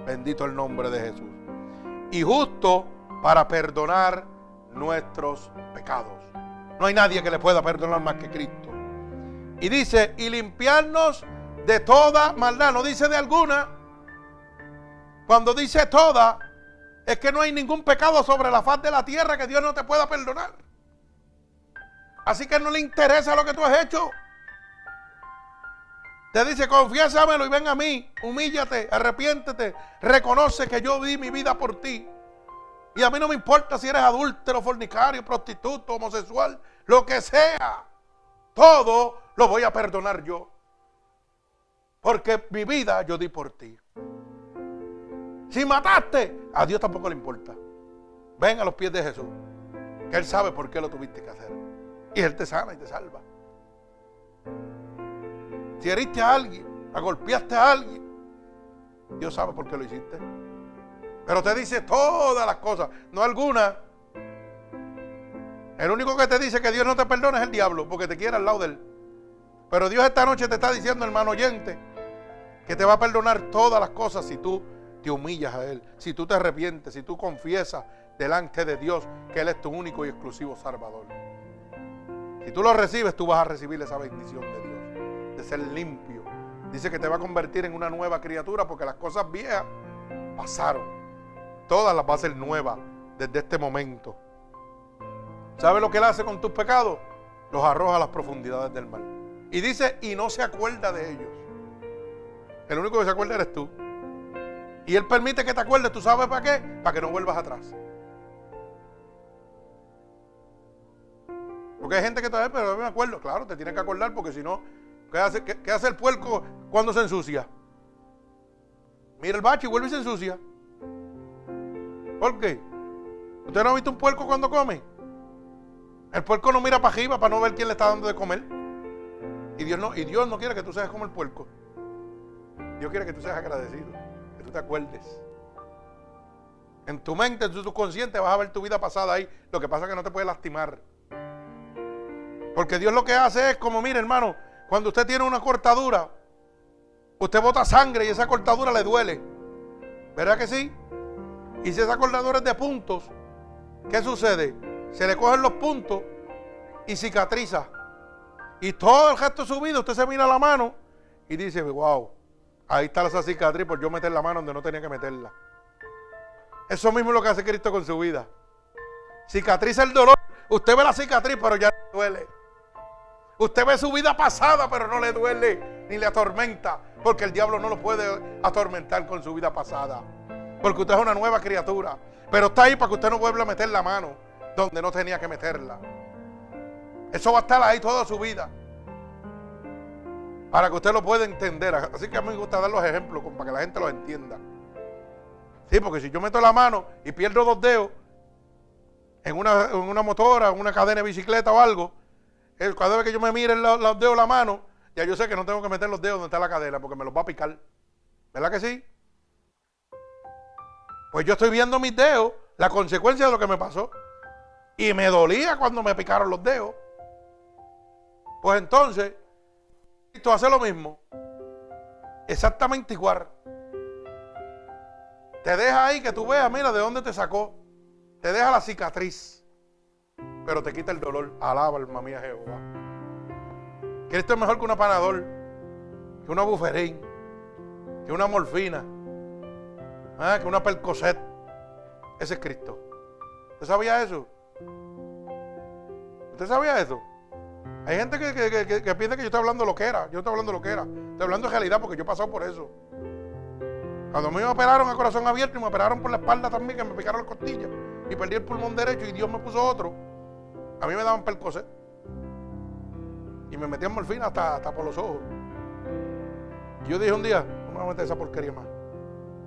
Bendito el nombre de Jesús. Y justo para perdonar nuestros pecados. No hay nadie que le pueda perdonar más que Cristo. Y dice, y limpiarnos de toda maldad. No dice de alguna. Cuando dice toda, es que no hay ningún pecado sobre la faz de la tierra que Dios no te pueda perdonar. Así que no le interesa lo que tú has hecho. Te dice, confiésamelo y ven a mí, humíllate, arrepiéntete, reconoce que yo di mi vida por ti. Y a mí no me importa si eres adúltero, fornicario, prostituto, homosexual, lo que sea. Todo lo voy a perdonar yo. Porque mi vida yo di por ti. Si mataste, a Dios tampoco le importa. Ven a los pies de Jesús. Que Él sabe por qué lo tuviste que hacer. Y Él te sana y te salva. Si heriste a alguien, agolpeaste a alguien, Dios sabe por qué lo hiciste. Pero te dice todas las cosas, no algunas. El único que te dice que Dios no te perdona es el diablo, porque te quiere al lado de él. Pero Dios esta noche te está diciendo, hermano oyente, que te va a perdonar todas las cosas si tú te humillas a Él, si tú te arrepientes, si tú confiesas delante de Dios que Él es tu único y exclusivo Salvador. Si tú lo recibes, tú vas a recibir esa bendición de Dios de ser limpio. Dice que te va a convertir en una nueva criatura porque las cosas viejas pasaron. Todas las va a ser nuevas desde este momento. ¿Sabe lo que Él hace con tus pecados? Los arroja a las profundidades del mar. Y dice, y no se acuerda de ellos. El único que se acuerda eres tú. Y Él permite que te acuerdes, ¿tú sabes para qué? Para que no vuelvas atrás. Porque hay gente que todavía, pero no me acuerdo. Claro, te tienes que acordar porque si no, ¿Qué hace, el puerco cuando se ensucia? Mira el bache y vuelve y se ensucia. ¿Por qué? ¿Usted no ha visto un puerco cuando come? El puerco no mira para arriba para no ver quién le está dando de comer. Y Dios no, y Dios no quiere que tú seas como el puerco. Dios quiere que tú seas agradecido, que tú te acuerdes. En tu mente, en tu subconsciente vas a ver tu vida pasada ahí. Lo que pasa es que no te puede lastimar. Porque Dios lo que hace es como, mire hermano, cuando usted tiene una cortadura, usted bota sangre y esa cortadura le duele. ¿Verdad que sí? Y si esa cortadura es de puntos, ¿qué sucede? Se le cogen los puntos y cicatriza. Y todo el gesto subido, usted se mira la mano y dice, wow, ahí está esa cicatriz por yo meter la mano donde no tenía que meterla. Eso mismo es lo que hace Cristo con su vida. Cicatriza el dolor. Usted ve la cicatriz, pero ya no duele. Usted ve su vida pasada, pero no le duele ni le atormenta, porque el diablo no lo puede atormentar con su vida pasada. Porque usted es una nueva criatura. Pero está ahí para que usted no vuelva a meter la mano donde no tenía que meterla. Eso va a estar ahí toda su vida. Para que usted lo pueda entender. Así que a mí me gusta dar los ejemplos para que la gente lo entienda. Sí, porque si yo meto la mano y pierdo dos dedos en una, en una motora, en una cadena de bicicleta o algo, cada vez que yo me mire los, los dedos la mano, ya yo sé que no tengo que meter los dedos donde está la cadena porque me los va a picar. ¿Verdad que sí? Pues yo estoy viendo mis dedos, la consecuencia de lo que me pasó. Y me dolía cuando me picaron los dedos. Pues entonces, esto hace lo mismo. Exactamente igual. Te deja ahí que tú veas, mira, de dónde te sacó. Te deja la cicatriz pero te quita el dolor. Alaba, alma mía, Jehová. Cristo es mejor que una panador, que una buferín, que una morfina, ¿ah? que una percocet. Ese es Cristo. ¿Usted sabía eso? ¿Usted sabía eso? Hay gente que, piensa que yo estoy hablando lo que era. Yo estoy hablando lo que era. Estoy hablando de realidad porque yo he pasado por eso. Cuando me operaron a corazón abierto y me operaron por la espalda también, que me picaron las costillas y perdí el pulmón derecho y Dios me puso otro. A mí me daban percocet. Y me metían morfina hasta, hasta por los ojos. Yo dije un día, no me voy a meter esa porquería más.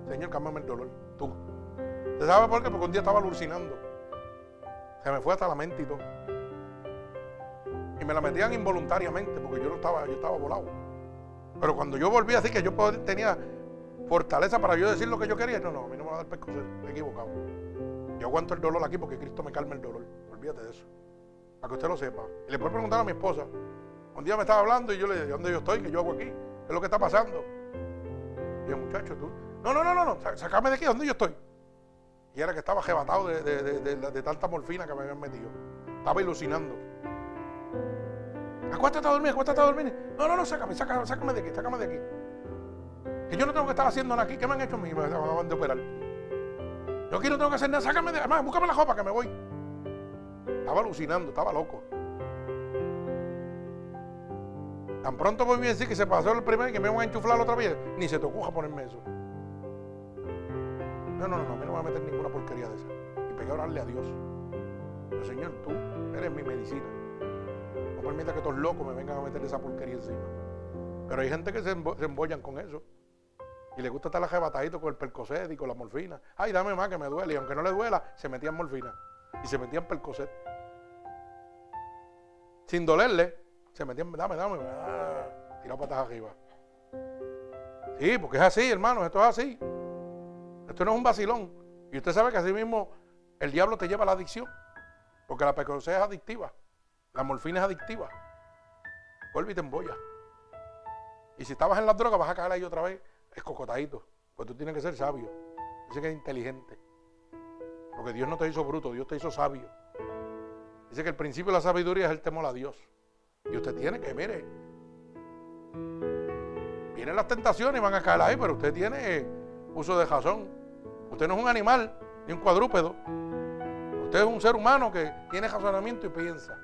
Señor, cámbiame el dolor. Tú. ¿Usted sabe por qué? Porque un día estaba alucinando. Se me fue hasta la mente y todo. Y me la metían involuntariamente porque yo no estaba, yo estaba volado. Pero cuando yo volví así que yo tenía fortaleza para yo decir lo que yo quería, no, no, a mí no me va a dar percocet. He equivocado. Yo aguanto el dolor aquí porque Cristo me calma el dolor. Olvídate de eso que usted lo sepa. Y le puedo preguntar a mi esposa. Un día me estaba hablando y yo le dije, ¿dónde yo estoy? ¿Qué yo hago aquí? ¿Qué es lo que está pasando? Y el muchacho, tú. No, no, no, no, no, sacame de aquí, ¿dónde yo estoy? Y era que estaba jebatado de, de, tanta morfina que me habían metido. Estaba ilusionando. Acuéstate a dormir, acuéstate a dormir. No, no, no, sácame, sácame, sácame de aquí, sácame de aquí. Que yo no tengo que estar haciendo nada aquí. ¿Qué me han hecho a mí? Me van a operar. Yo aquí no tengo que hacer nada. Sácame de. Además, búscame la ropa que me voy. Estaba alucinando, estaba loco. Tan pronto voy a decir que se pasó el primer y que me van a enchuflar otra vez, ni se te ocurra ponerme eso. No, no, no, a mí no me va a meter ninguna porquería de esa. Y pegué a orarle a Dios. Señor, tú eres mi medicina. Permita que estos locos me vengan a meter esa porquería encima. Pero hay gente que se, embollan con eso. Y le gusta estar arrebatadito con el percocet y con la morfina. Ay, dame más que me duele. Y aunque no le duela, se metían morfina. Y se metían percocet. Sin dolerle, se metían, dame, dame. Ah, tirado patas arriba. Sí, porque es así, hermano, esto es así. Esto no es un vacilón. Y usted sabe que así mismo el diablo te lleva a la adicción. Porque la percocet es adictiva. La morfina es adictiva. Vuelve y te embolla. Y si estabas en la droga, vas a caer ahí otra vez escocotadito. Pues tú tienes que ser sabio. Dice que es inteligente. Porque Dios no te hizo bruto, Dios te hizo sabio. Dice que el principio de la sabiduría es el temor a Dios. Y usted tiene que, mire, vienen las tentaciones y van a caer ahí, pero usted tiene uso de razón. Usted no es un animal ni un cuadrúpedo. Usted es un ser humano que tiene razonamiento y piensa.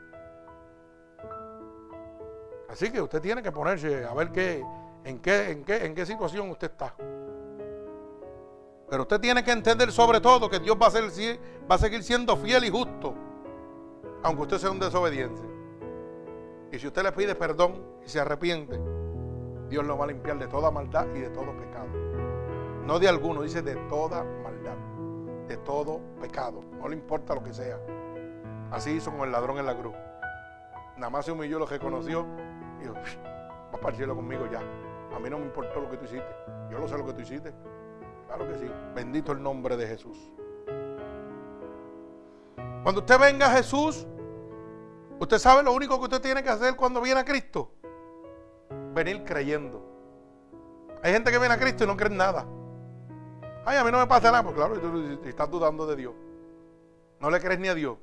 Así que usted tiene que ponerse a ver qué, en, qué, en, qué, en qué situación usted está. Pero usted tiene que entender sobre todo que Dios va a, seguir siendo fiel y justo, aunque usted sea un desobediente. Y si usted le pide perdón y se arrepiente, Dios lo va a limpiar de toda maldad y de todo pecado. No de alguno, dice de toda maldad, de todo pecado. No le importa lo que sea. Así hizo con el ladrón en la cruz. Nada más se humilló, lo reconoció dijo, va para el cielo conmigo ya. A mí no me importó lo que tú hiciste. Yo lo sé lo que tú hiciste. Claro que sí. Bendito el nombre de Jesús. Cuando usted venga a Jesús, usted sabe lo único que usted tiene que hacer cuando viene a Cristo. Venir creyendo. Hay gente que viene a Cristo y no cree en nada. Ay, a mí no me pasa nada. Pues claro, tú estás dudando de Dios. No le crees ni a Dios.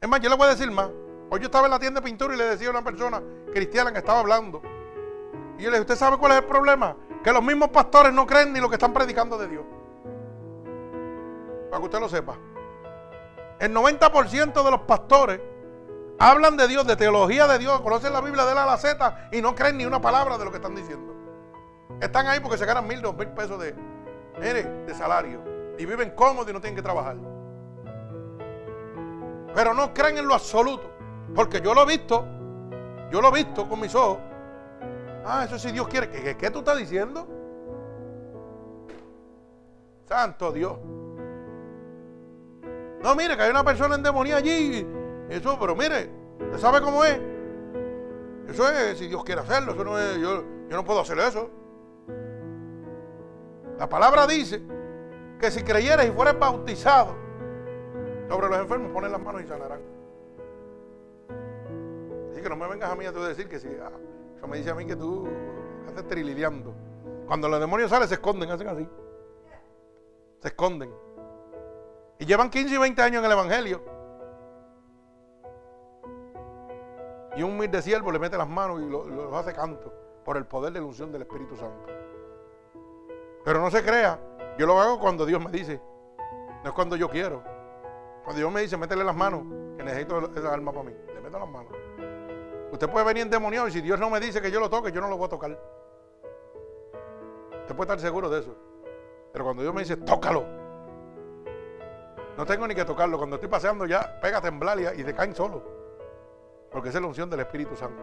Es más, yo le voy a decir más. Hoy yo estaba en la tienda de pintura y le decía a una persona cristiana que estaba hablando. Y yo le dije, ¿usted sabe cuál es el problema? Que los mismos pastores no creen ni lo que están predicando de Dios. Para que usted lo sepa. El 90% de los pastores hablan de Dios, de teología de Dios, conocen la Biblia de la a la Z y no creen ni una palabra de lo que están diciendo. Están ahí porque se ganan mil, dos mil pesos de, de salario. Y viven cómodos y no tienen que trabajar. Pero no creen en lo absoluto. Porque yo lo he visto, yo lo he visto con mis ojos. Ah, eso sí Dios quiere. ¿Qué, tú estás diciendo? Santo Dios. No, mire, que hay una persona endemoniada allí. Eso, pero mire, ¿usted sabe cómo es? Eso es si Dios quiere hacerlo. Eso no es, yo, no puedo hacer eso. La palabra dice que si creyeras y fueras bautizado sobre los enfermos, ponen las manos y sanarán que no me vengas a mí a decir que si. Ah, me dice a mí que tú haces trilileando. Cuando los demonios salen, se esconden, hacen así. Se esconden. Y llevan 15 y 20 años en el Evangelio. Y un mil de siervo le mete las manos y los hace canto por el poder de la unción del Espíritu Santo. Pero no se crea, yo lo hago cuando Dios me dice, no es cuando yo quiero. Cuando Dios me dice, métele las manos, que necesito esa alma para mí, le meto las manos. Usted puede venir endemoniado y si Dios no me dice que yo lo toque, yo no lo voy a tocar. Usted puede estar seguro de eso. Pero cuando Dios me dice, tócalo, no tengo ni que tocarlo. Cuando estoy paseando ya, pega a y, y se caen solo. Porque esa es la unción del Espíritu Santo.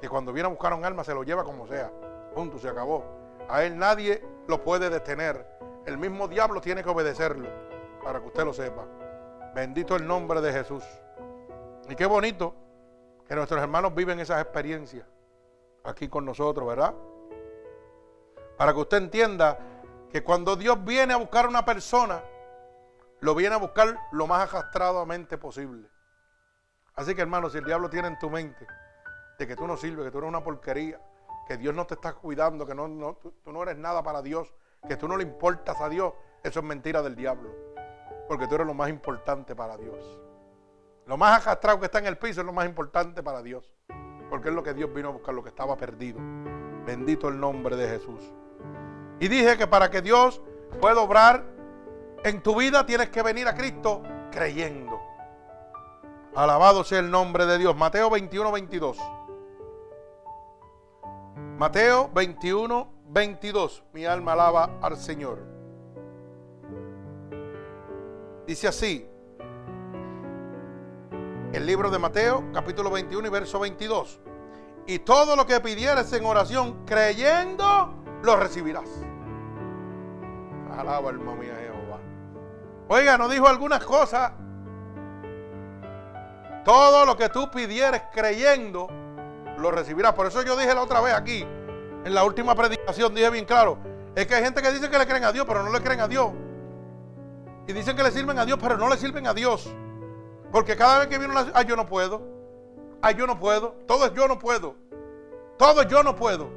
Que cuando viene a buscar un alma se lo lleva como sea. Punto, se acabó. A él nadie lo puede detener. El mismo diablo tiene que obedecerlo. Para que usted lo sepa. Bendito el nombre de Jesús. Y qué bonito que nuestros hermanos viven esas experiencias aquí con nosotros, ¿verdad? Para que usted entienda que cuando Dios viene a buscar a una persona, lo viene a buscar lo más arrastradamente posible. Así que hermano, si el diablo tiene en tu mente de que tú no sirves, que tú eres una porquería, que Dios no te está cuidando, que tú, tú no eres nada para Dios, que tú no le importas a Dios, eso es mentira del diablo. Porque tú eres lo más importante para Dios. Lo más arrastrado que está en el piso es lo más importante para Dios. Porque es lo que Dios vino a buscar, lo que estaba perdido. Bendito el nombre de Jesús. Y dije que para que Dios pueda obrar en tu vida tienes que venir a Cristo creyendo. Alabado sea el nombre de Dios. Mateo 21, 22. Mateo 21, 22. Mi alma alaba al Señor. Dice así. El libro de Mateo, capítulo 21 y verso 22. Y todo lo que pidieres en oración, creyendo, lo recibirás. Alaba alma mía Jehová. Oiga, nos dijo algunas cosas. Todo lo que tú pidieres creyendo, lo recibirás. Por eso yo dije la otra vez aquí, en la última predicación, dije bien claro, es que hay gente que dice que le creen a Dios, pero no le creen a Dios. Y dicen que le sirven a Dios, pero no le sirven a Dios. Porque cada vez que viene una... Ay, yo no puedo. Ay, yo no puedo. Todo es yo no puedo. Todo es yo no puedo.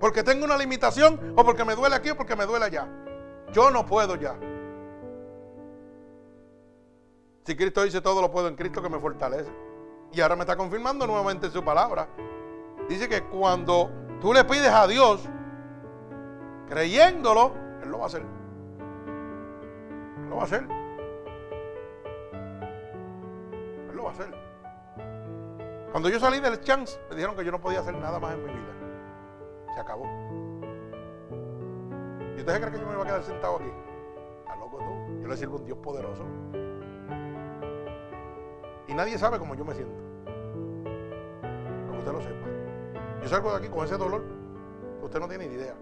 Porque tengo una limitación o porque me duele aquí o porque me duele allá. Yo no puedo ya. Si Cristo dice todo lo puedo en Cristo que me fortalece. Y ahora me está confirmando nuevamente su palabra. Dice que cuando tú le pides a Dios, creyéndolo, Él lo va a hacer. Lo va a hacer. Hacer. Cuando yo salí del chance, me dijeron que yo no podía hacer nada más en mi vida. Se acabó. ¿Y usted cree que yo me iba a quedar sentado aquí? Está loco tú. Yo le sirvo a un Dios poderoso. Y nadie sabe cómo yo me siento. Para que usted lo sepa. Yo salgo de aquí con ese dolor que usted no tiene ni idea.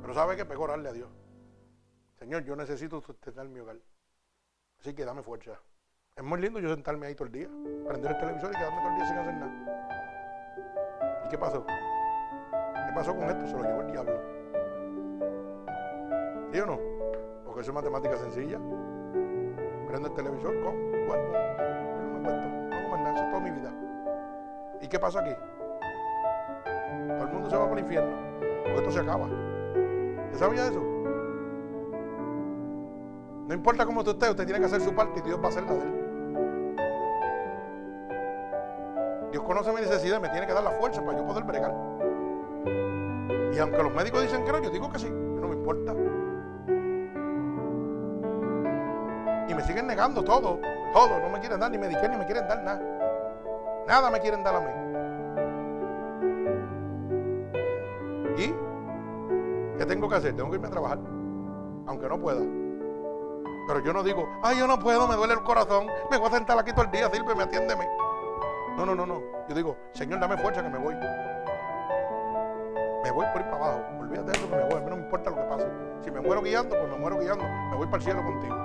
Pero sabe que pegó orarle a Dios. Señor, yo necesito sustentar mi hogar. Así que dame fuerza. Es muy lindo yo sentarme ahí todo el día, prender el televisor y quedarme todo el día sin hacer nada. ¿Y qué pasó? ¿Qué pasó con esto? Se lo llevó el diablo. ¿Sí o no? Porque eso es matemática sencilla. Prende el televisor, con, bueno, no me cuento, no más nada, toda mi vida. ¿Y qué pasa aquí? Todo el mundo se va para el infierno, porque esto se acaba. ¿Usted sabía eso? No importa cómo usted esté, usted tiene que hacer su parte y Dios va a hacer la de él. Dios conoce mi necesidad y me tiene que dar la fuerza para yo poder bregar. Y aunque los médicos dicen que no, yo digo que sí, no me importa. Y me siguen negando todo, todo. No me quieren dar ni Medicare ni me quieren dar nada. Nada me quieren dar a mí. ¿Y qué tengo que hacer? Tengo que irme a trabajar, aunque no pueda. Pero yo no digo, ay, yo no puedo, me duele el corazón, me voy a sentar aquí todo el día, sírveme, atiéndeme. No, no, no, no. Yo digo, Señor, dame fuerza que me voy. Me voy por ir para abajo. Olvídate de eso que me voy. A mí no me importa lo que pase. Si me muero guiando, pues me muero guiando. Me voy para el cielo contigo.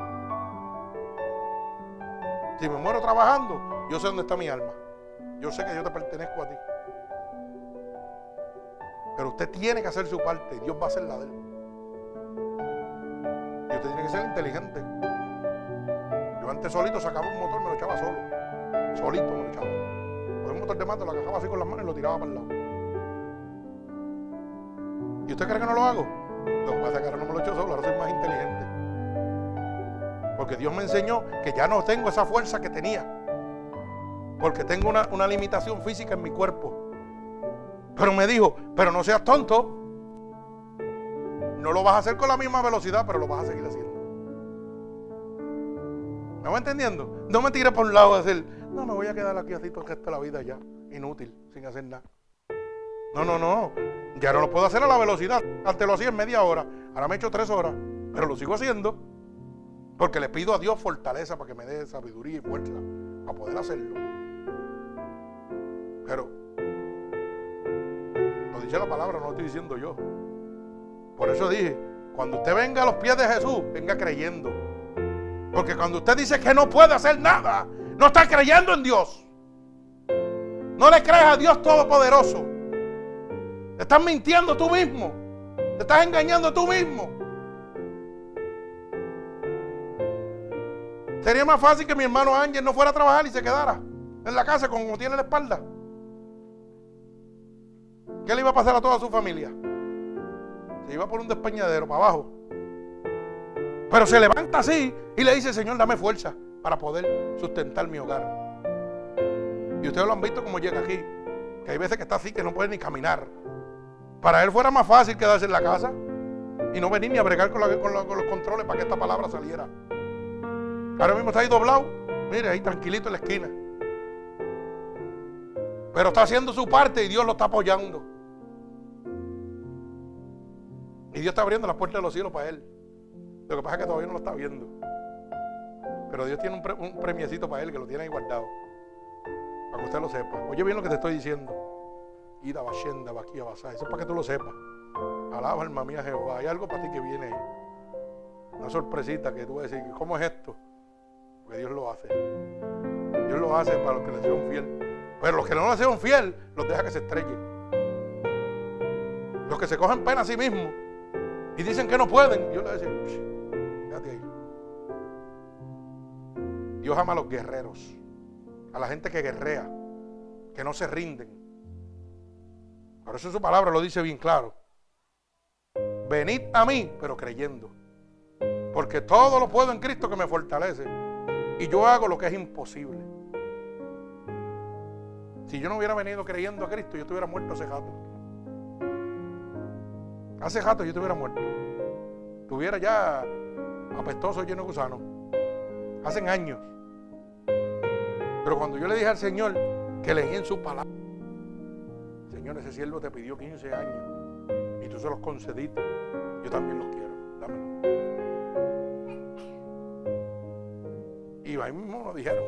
Si me muero trabajando, yo sé dónde está mi alma. Yo sé que yo te pertenezco a ti. Pero usted tiene que hacer su parte Dios va a hacer la de él. Y usted tiene que ser inteligente. Yo antes solito sacaba un motor, me lo echaba solo. Solito me lo echaba. Con un motor de mando lo agarraba así con las manos y lo tiraba para el lado. ¿Y usted cree que no lo hago? Lo que pasa es que ahora no me lo echo solo, ahora soy más inteligente. Porque Dios me enseñó que ya no tengo esa fuerza que tenía. Porque tengo una, una limitación física en mi cuerpo. Pero me dijo, pero no seas tonto. No lo vas a hacer con la misma velocidad, pero lo vas a seguir haciendo. ¿Me va entendiendo? No me tires por un lado a decir, no, me voy a quedar aquí así todo el resto la vida ya. Inútil, sin hacer nada. No, no, no. Ya no lo puedo hacer a la velocidad. Antes lo hacía en media hora. Ahora me he hecho tres horas. Pero lo sigo haciendo. Porque le pido a Dios fortaleza para que me dé sabiduría y fuerza para poder hacerlo. Pero, lo dice la palabra, no lo estoy diciendo yo. Por eso dije, cuando usted venga a los pies de Jesús, venga creyendo. Porque cuando usted dice que no puede hacer nada, no está creyendo en Dios. No le crees a Dios Todopoderoso. Te estás mintiendo tú mismo. Te estás engañando tú mismo. Sería más fácil que mi hermano Ángel no fuera a trabajar y se quedara en la casa como tiene la espalda. ¿Qué le iba a pasar a toda su familia? Se iba por un despeñadero para abajo. Pero se levanta así y le dice, Señor, dame fuerza para poder sustentar mi hogar. Y ustedes lo han visto como llega aquí. Que hay veces que está así que no puede ni caminar. Para él fuera más fácil quedarse en la casa y no venir ni a bregar con, los controles para que esta palabra saliera. Ahora mismo está ahí doblado. Mire, ahí tranquilito en la esquina. Pero está haciendo su parte y Dios lo está apoyando. Y Dios está abriendo las puertas de los cielos para él. Lo que pasa es que todavía no lo está viendo. Pero Dios tiene un, premiecito para él que lo tiene ahí guardado. Para que usted lo sepa. Oye bien lo que te estoy diciendo. Ida Bashenda, Baquía Basá. Eso es para que tú lo sepas. Alaba alma mía Jehová. Hay algo para ti que viene ahí. Una sorpresita que tú vas a decir, ¿cómo es esto? Porque Dios lo hace. Dios lo hace para los que le sean fiel. Pero los que no le sean fiel, los deja que se estrellen. Los que se cogen pena a sí mismos y dicen que no pueden, Dios le dice, Dios ama a los guerreros, a la gente que guerrea, que no se rinden. Por eso su palabra lo dice bien claro. Venid a mí, pero creyendo. Porque todo lo puedo en Cristo que me fortalece. Y yo hago lo que es imposible. Si yo no hubiera venido creyendo a Cristo, yo estuviera muerto hace rato. Hace rato yo estuviera muerto. Estuviera ya apestoso, lleno de gusanos. Hacen años. Pero cuando yo le dije al Señor que leí en su palabra, Señor, ese siervo te pidió 15 años y tú se los concediste. Yo también los quiero. Dámelo. Y ahí mismo lo dijeron.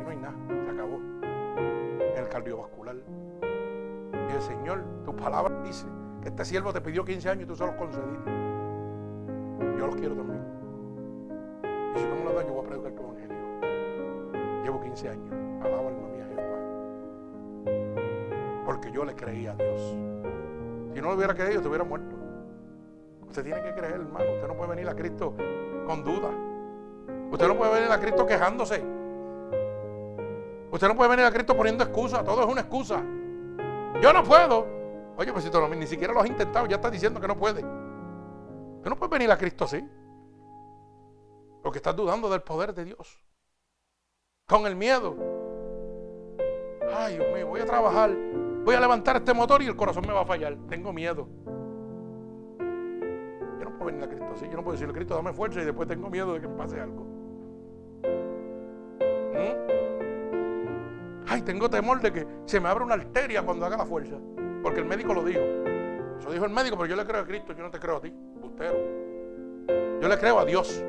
Y no hay nada. Se acabó. El cardiovascular. Y el Señor, tu palabra dice que este siervo te pidió 15 años y tú se los concediste. Yo los quiero también. Y si no me lo dan, yo voy a predicar evangelio. Llevo 15 años. Alaba alma mía Jehová. Porque yo le creí a Dios. Si no lo hubiera creído, hubiera muerto. Usted tiene que creer, hermano. Usted no puede venir a Cristo con duda. Usted no puede venir a Cristo quejándose. Usted no puede venir a Cristo poniendo excusas. Todo es una excusa. Yo no puedo. Oye, pues si tú ni siquiera lo has intentado, ya estás diciendo que no puede. Tú no puedes venir a Cristo así. Porque estás dudando del poder de Dios. Con el miedo. Ay, Dios mío, voy a trabajar. Voy a levantar este motor y el corazón me va a fallar. Tengo miedo. Yo no puedo venir a Cristo así. Yo no puedo decirle, Cristo, dame fuerza y después tengo miedo de que me pase algo. ¿Mm? Ay, tengo temor de que se me abra una arteria cuando haga la fuerza. Porque el médico lo dijo. Eso dijo el médico, pero yo le creo a Cristo, yo no te creo a ti, bustero. Yo le creo a Dios.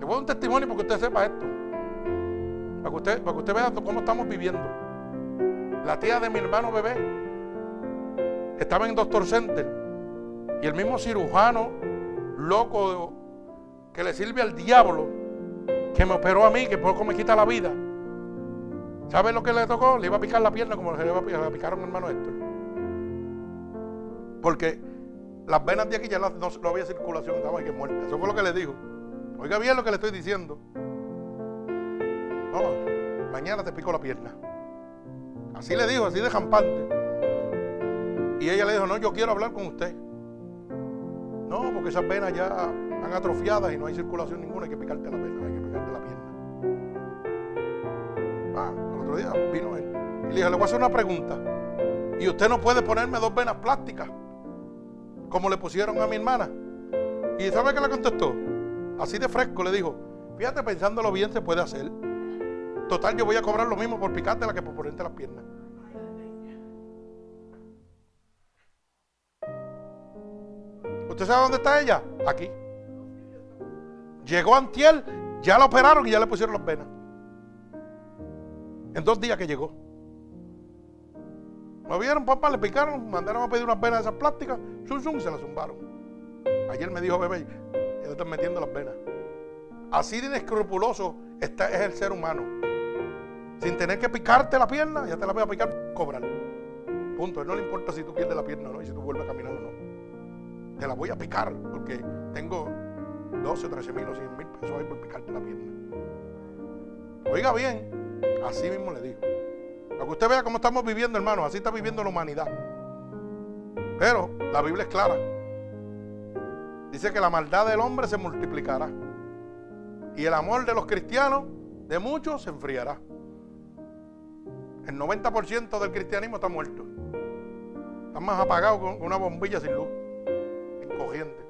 Le voy a dar un testimonio para que usted sepa esto. Para que usted, para que usted vea cómo estamos viviendo. La tía de mi hermano bebé estaba en Doctor Center y el mismo cirujano loco que le sirve al diablo que me operó a mí, que poco me quita la vida ¿Sabe lo que le tocó? Le iba a picar la pierna como le, iba a picar, le picaron hermano Héctor. Porque las venas de aquí ya no, había circulación, estaba que muerta. Eso fue lo que le dijo. Oiga bien lo que le estoy diciendo. No, mañana te pico la pierna. Así le dijo, así de jampante. Y ella le dijo, no, yo quiero hablar con usted. No, porque esas venas ya están atrofiadas y no hay circulación ninguna, hay que picarte la vena, hay que picarte la pierna. Ah, día vino él. Y le dije, le voy a hacer una pregunta. Y usted no puede ponerme dos venas plásticas, como le pusieron a mi hermana. Y ¿sabe qué le contestó? Así de fresco le dijo, fíjate, pensándolo bien se puede hacer. Total, yo voy a cobrar lo mismo por picártela que por ponerte las piernas. ¿Usted sabe dónde está ella? Aquí. Llegó Antiel, ya la operaron y ya le pusieron las venas. En dos días que llegó. ¿Lo vieron, papá? Le picaron, mandaron a pedir unas venas de esas plásticas, zum, zum, se las zumbaron. Ayer me dijo, bebé, le están metiendo las venas. Así de inescrupuloso está, es el ser humano. Sin tener que picarte la pierna, ya te la voy a picar, cobrar. Punto. No le importa si tú pierdes la pierna o no y si tú vuelves a caminar o no. Te la voy a picar porque tengo 12, 13 mil o 100 mil pesos ahí por picarte la pierna. Oiga bien, Así mismo le dijo. Para que usted vea cómo estamos viviendo, hermanos. Así está viviendo la humanidad. Pero la Biblia es clara. Dice que la maldad del hombre se multiplicará. Y el amor de los cristianos, de muchos, se enfriará. El 90% del cristianismo está muerto. Están más apagados con una bombilla sin luz, en corriente.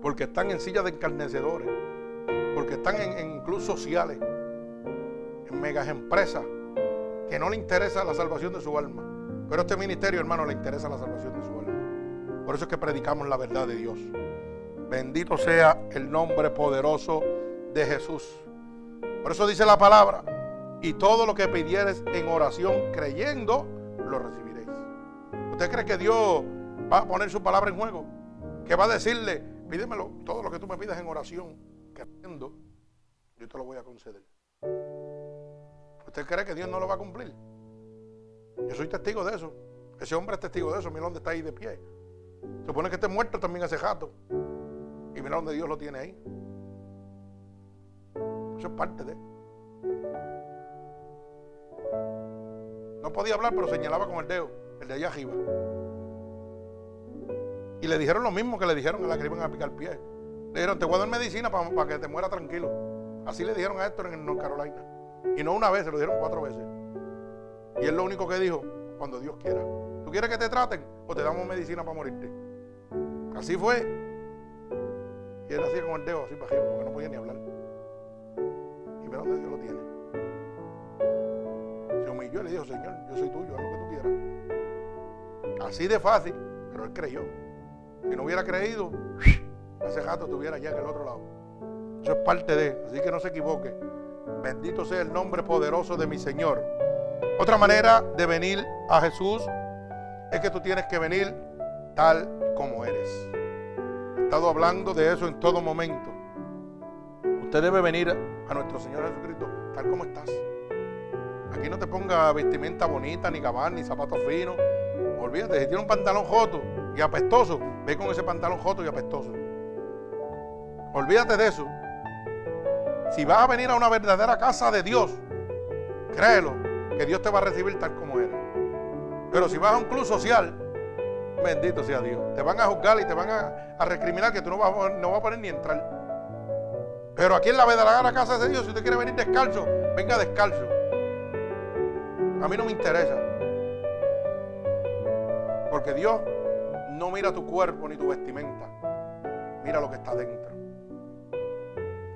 Porque están en sillas de encarnecedores. Porque están en, en clubes sociales. En megas empresas. Que no le interesa la salvación de su alma. Pero este ministerio, hermano, le interesa la salvación de su alma. Por eso es que predicamos la verdad de Dios. Bendito sea el nombre poderoso de Jesús. Por eso dice la palabra. Y todo lo que pidieres en oración creyendo, lo recibiréis. ¿Usted cree que Dios va a poner su palabra en juego? Que va a decirle, pídemelo, todo lo que tú me pidas en oración, creyendo, yo te lo voy a conceder. ¿Usted cree que Dios no lo va a cumplir? Yo soy testigo de eso. Ese hombre es testigo de eso. Mira dónde está ahí de pie. Supone que esté muerto también hace jato. Y mira dónde Dios lo tiene ahí. Eso es parte de. No podía hablar, pero señalaba con el dedo, el de allá arriba. Y le dijeron lo mismo que le dijeron a la que iban a picar el pie. Le dijeron, te voy a dar medicina para, que te muera tranquilo. Así le dijeron a Héctor en North Carolina. Y no una vez, se lo dijeron cuatro veces. Y él lo único que dijo, cuando Dios quiera. ¿Tú quieres que te traten o te damos medicina para morirte? Así fue. Y él hacía con el dedo así para arriba porque no podía ni hablar. Y mira dónde Dios lo tiene. Se humilló y le dijo, Señor, yo soy tuyo, haz lo que tú quieras. Así de fácil, pero él creyó. Si no hubiera creído, ese gato estuviera allá en el otro lado. Eso es parte de, así que no se equivoque. Bendito sea el nombre poderoso de mi Señor. Otra manera de venir a Jesús es que tú tienes que venir tal como eres. He estado hablando de eso en todo momento. Usted debe venir a nuestro Señor Jesucristo tal como estás. Aquí no te ponga vestimenta bonita, ni gabán, ni zapatos finos. Olvídate, si tiene un pantalón joto y apestoso, ve con ese pantalón joto y apestoso. Olvídate de eso. Si vas a venir a una verdadera casa de Dios, créelo, que Dios te va a recibir tal como eres. Pero si vas a un club social, bendito sea Dios, te van a juzgar y te van a, recriminar que tú no vas, a, no vas a poner ni entrar. Pero aquí en la verdadera casa de Dios, si usted quiere venir descalzo, venga descalzo. A mí no me interesa. Porque Dios no mira tu cuerpo ni tu vestimenta. Mira lo que está dentro.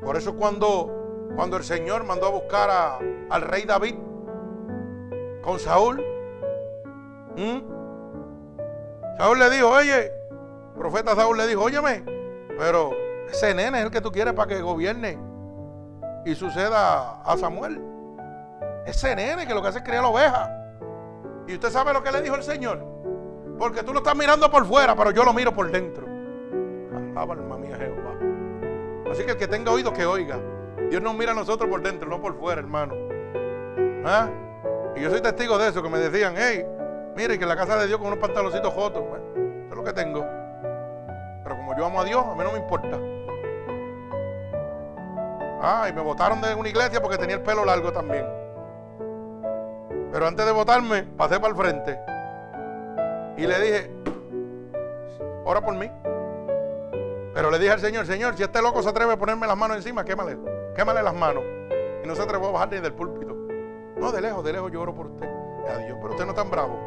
Por eso cuando, cuando el Señor mandó a buscar al rey David, con Saúl. Saúl le dijo, oye, profeta Saúl le dijo, óyeme, pero ese nene es el que tú quieres para que gobierne y suceda a Samuel. Ese nene que lo que hace es criar la oveja. Y usted sabe lo que le dijo el Señor. Porque tú lo estás mirando por fuera, pero yo lo miro por dentro. Alaba alma mía Jehová. Así que el que tenga oído que oiga. Dios nos mira a nosotros por dentro, no por fuera, hermano. ¿Ah? Y yo soy testigo de eso, que me decían, hey, mire que en la casa de Dios con unos pantaloncitos jotos, bueno, eso es lo que tengo. Pero como yo amo a Dios, a mí no me importa. Ah, y me votaron de una iglesia porque tenía el pelo largo también. Pero antes de votarme, pasé para el frente. Y le dije, ora por mí. Pero le dije al Señor, Señor, si este loco se atreve a ponerme las manos encima, quémale, quémale las manos. Y no se atrevió a bajar ni del púlpito. No, de lejos, de lejos yo oro por usted. A Dios, pero usted no es tan bravo.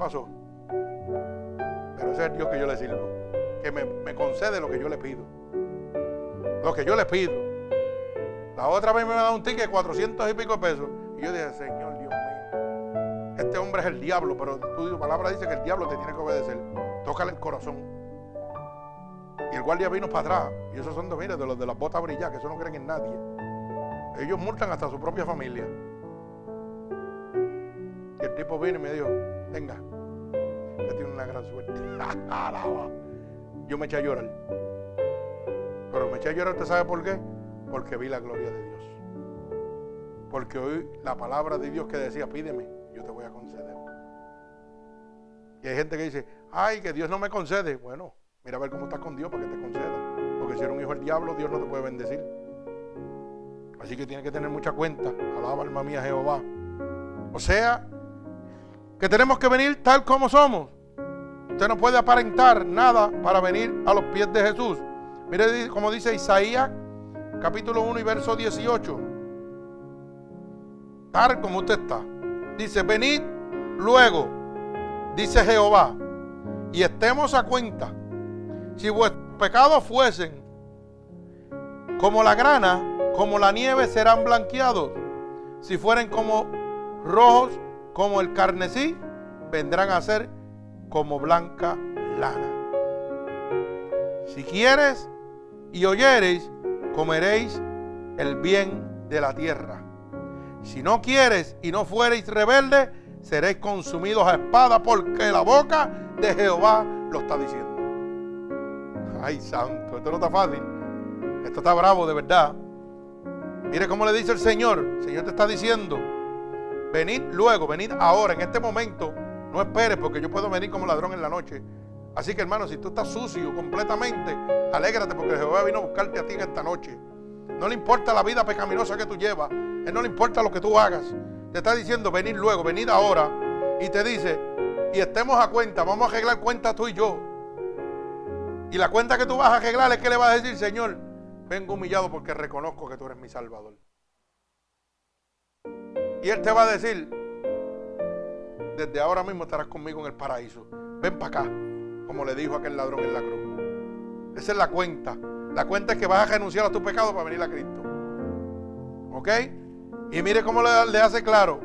¿Qué pasó? Pero ese es el Dios que yo le sirvo. Que me, concede lo que yo le pido. Lo que yo le pido. La otra vez me dado un ticket de 400 y pico de pesos. Y yo dije, Señor Dios mío. Este hombre es el diablo, pero tu palabra dice que el diablo te tiene que obedecer. Tócale el corazón. Y el guardia vino para atrás. Y esos son, mire, de los de las botas brilladas, que eso no creen en nadie. Ellos multan hasta su propia familia. Y el tipo vino y me dijo, venga, usted tiene una gran suerte. Yo me eché a llorar. Pero me eché a llorar, ¿usted sabe por qué? Porque vi la gloria de Dios. Porque oí la palabra de Dios que decía, pídeme, yo te voy a conceder. Y hay gente que dice, ay, que Dios no me concede. Bueno, mira a ver cómo estás con Dios para que te conceda. Porque si eres un hijo del diablo, Dios no te puede bendecir. Así que tiene que tener mucha cuenta. Alaba alma mía Jehová. O sea, que tenemos que venir tal como somos. Usted no puede aparentar nada para venir a los pies de Jesús. Mire como dice Isaías capítulo 1 y verso 18. tal como usted está. Dice, venid luego, dice Jehová, y estemos a cuenta. Si vuestros pecados fuesen como la grana, como la nieve serán blanqueados. Si fueren como rojos, como el carnesí, vendrán a ser como blanca lana. Si quieres y oyereis, comeréis el bien de la tierra. Si no quieres y no fuereis rebelde, seréis consumidos a espada, porque la boca de Jehová lo está diciendo. Ay, santo, esto no está fácil. Esto está bravo de verdad. Mire cómo le dice el Señor. El Señor te está diciendo, venid luego, venid ahora, en este momento. No esperes porque yo puedo venir como ladrón en la noche. Así que hermano, si tú estás sucio completamente, alégrate porque Jehová vino a buscarte a ti en esta noche. No le importa la vida pecaminosa que tú llevas. Él no le importa lo que tú hagas. Te está diciendo, venid luego, venid ahora. Y te dice, y estemos a cuenta, vamos a arreglar cuenta tú y yo. Y la cuenta que tú vas a arreglar es que le vas a decir, Señor, vengo humillado porque reconozco que tú eres mi Salvador. Y Él te va a decir, desde ahora mismo estarás conmigo en el paraíso. Ven para acá, como le dijo aquel ladrón en la cruz. Esa es la cuenta. La cuenta es que vas a renunciar a tu pecado para venir a Cristo. ¿Ok? Y mire cómo le, hace claro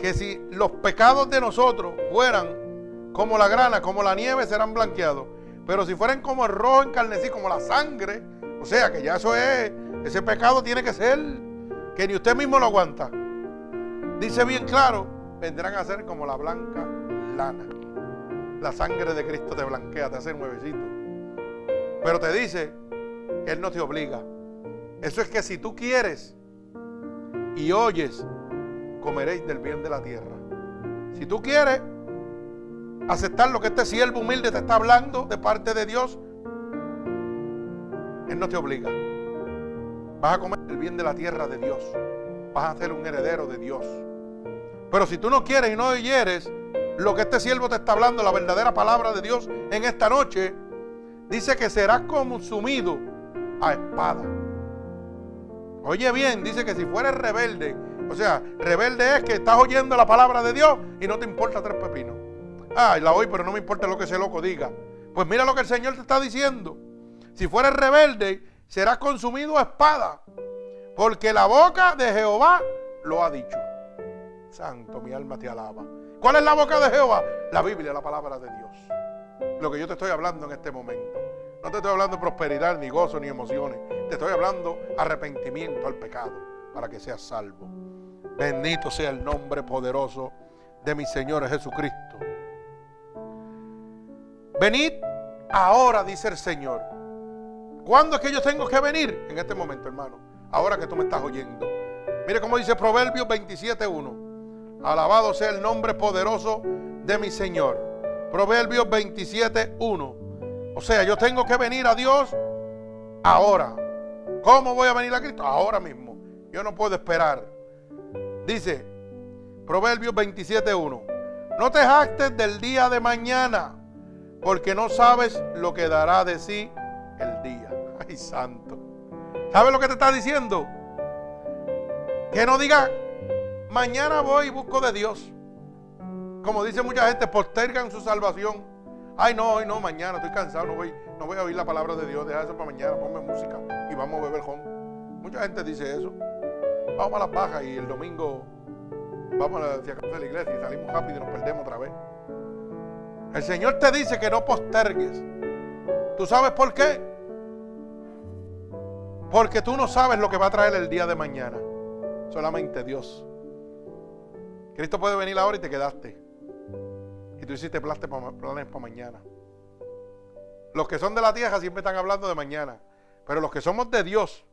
que si los pecados de nosotros fueran como la grana, como la nieve, serán blanqueados. Pero si fueran como el rojo encarnecí, como la sangre, o sea que ya eso es, ese pecado tiene que ser que ni usted mismo lo aguanta. Dice bien claro, vendrán a ser como la blanca lana. La sangre de Cristo te blanquea, te hace nuevecito. Pero te dice que Él no te obliga. Eso es que si tú quieres y oyes, comeréis del bien de la tierra. Si tú quieres aceptar lo que este siervo humilde te está hablando de parte de Dios, él no te obliga. Vas a comer el bien de la tierra de Dios. Vas a ser un heredero de Dios. Pero si tú no quieres y no oyeres lo que este siervo te está hablando, la verdadera palabra de Dios en esta noche, dice que serás consumido a espada. Oye bien, dice que si fueres rebelde, o sea, rebelde es que estás oyendo la palabra de Dios y no te importa tres pepinos. Ah, la oí, pero no me importa lo que ese loco diga. Pues mira lo que el Señor te está diciendo. Si fueres rebelde, serás consumido a espada. Porque la boca de Jehová lo ha dicho. Santo, mi alma te alaba. ¿Cuál es la boca de Jehová? La Biblia, la palabra de Dios. Lo que yo te estoy hablando en este momento. No te estoy hablando de prosperidad, ni gozo, ni emociones. Te estoy hablando arrepentimiento al pecado para que seas salvo. Bendito sea el nombre poderoso de mi Señor Jesucristo. Venid ahora, dice el Señor. ¿Cuándo es que yo tengo que venir? En este momento, hermano. Ahora que tú me estás oyendo. Mire cómo dice Proverbios 27.1. Alabado sea el nombre poderoso de mi Señor. Proverbios 27.1. O sea, yo tengo que venir a Dios ahora. ¿Cómo voy a venir a Cristo? Ahora mismo. Yo no puedo esperar. Dice Proverbios 27.1. No te jactes del día de mañana, porque no sabes lo que dará de sí el día. Ay, santo. ¿Sabes lo que te está diciendo? Que no diga, mañana voy y busco de Dios. Como dice mucha gente, postergan su salvación. Ay, no, hoy no, mañana estoy cansado, no voy, no voy a oír la palabra de Dios, deja eso para mañana, ponme música y vamos a beber con. Mucha gente dice eso. Vamos a las bajas y el domingo vamos casa de la iglesia y salimos rápido y nos perdemos otra vez. El Señor te dice que no postergues. ¿Tú sabes por qué? Porque tú no sabes lo que va a traer el día de mañana. Solamente Dios. Cristo puede venir ahora y te quedaste. Y tú hiciste planes para mañana. Los que son de la tierra siempre están hablando de mañana. Pero los que somos de Dios,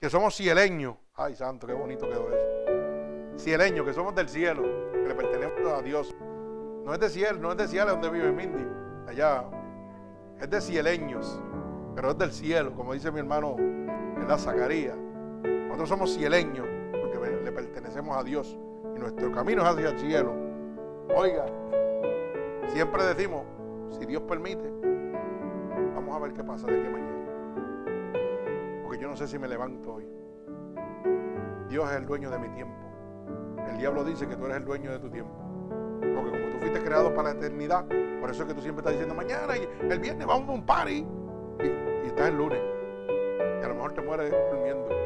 que somos cieleños. Ay, santo, qué bonito quedó eso. Cieleños, que somos del cielo, que le pertenecemos a Dios. No es de cielo, no es de cielo donde vive Mindy. Allá. Es de cieleños. Pero es del cielo, como dice mi hermano la Zacarías. Nosotros somos cieleños porque le pertenecemos a Dios y nuestro camino es hacia el cielo. Oiga, siempre decimos, si Dios permite, vamos a ver qué pasa de aquí mañana. Porque yo no sé si me levanto hoy. Dios es el dueño de mi tiempo. el diablo dice que tú eres el dueño de tu tiempo. Porque como tú fuiste creado para la eternidad, por eso es que tú siempre estás diciendo mañana el viernes vamos a un party. Y, y estás el lunes. Y a lo mejor te mueres durmiendo.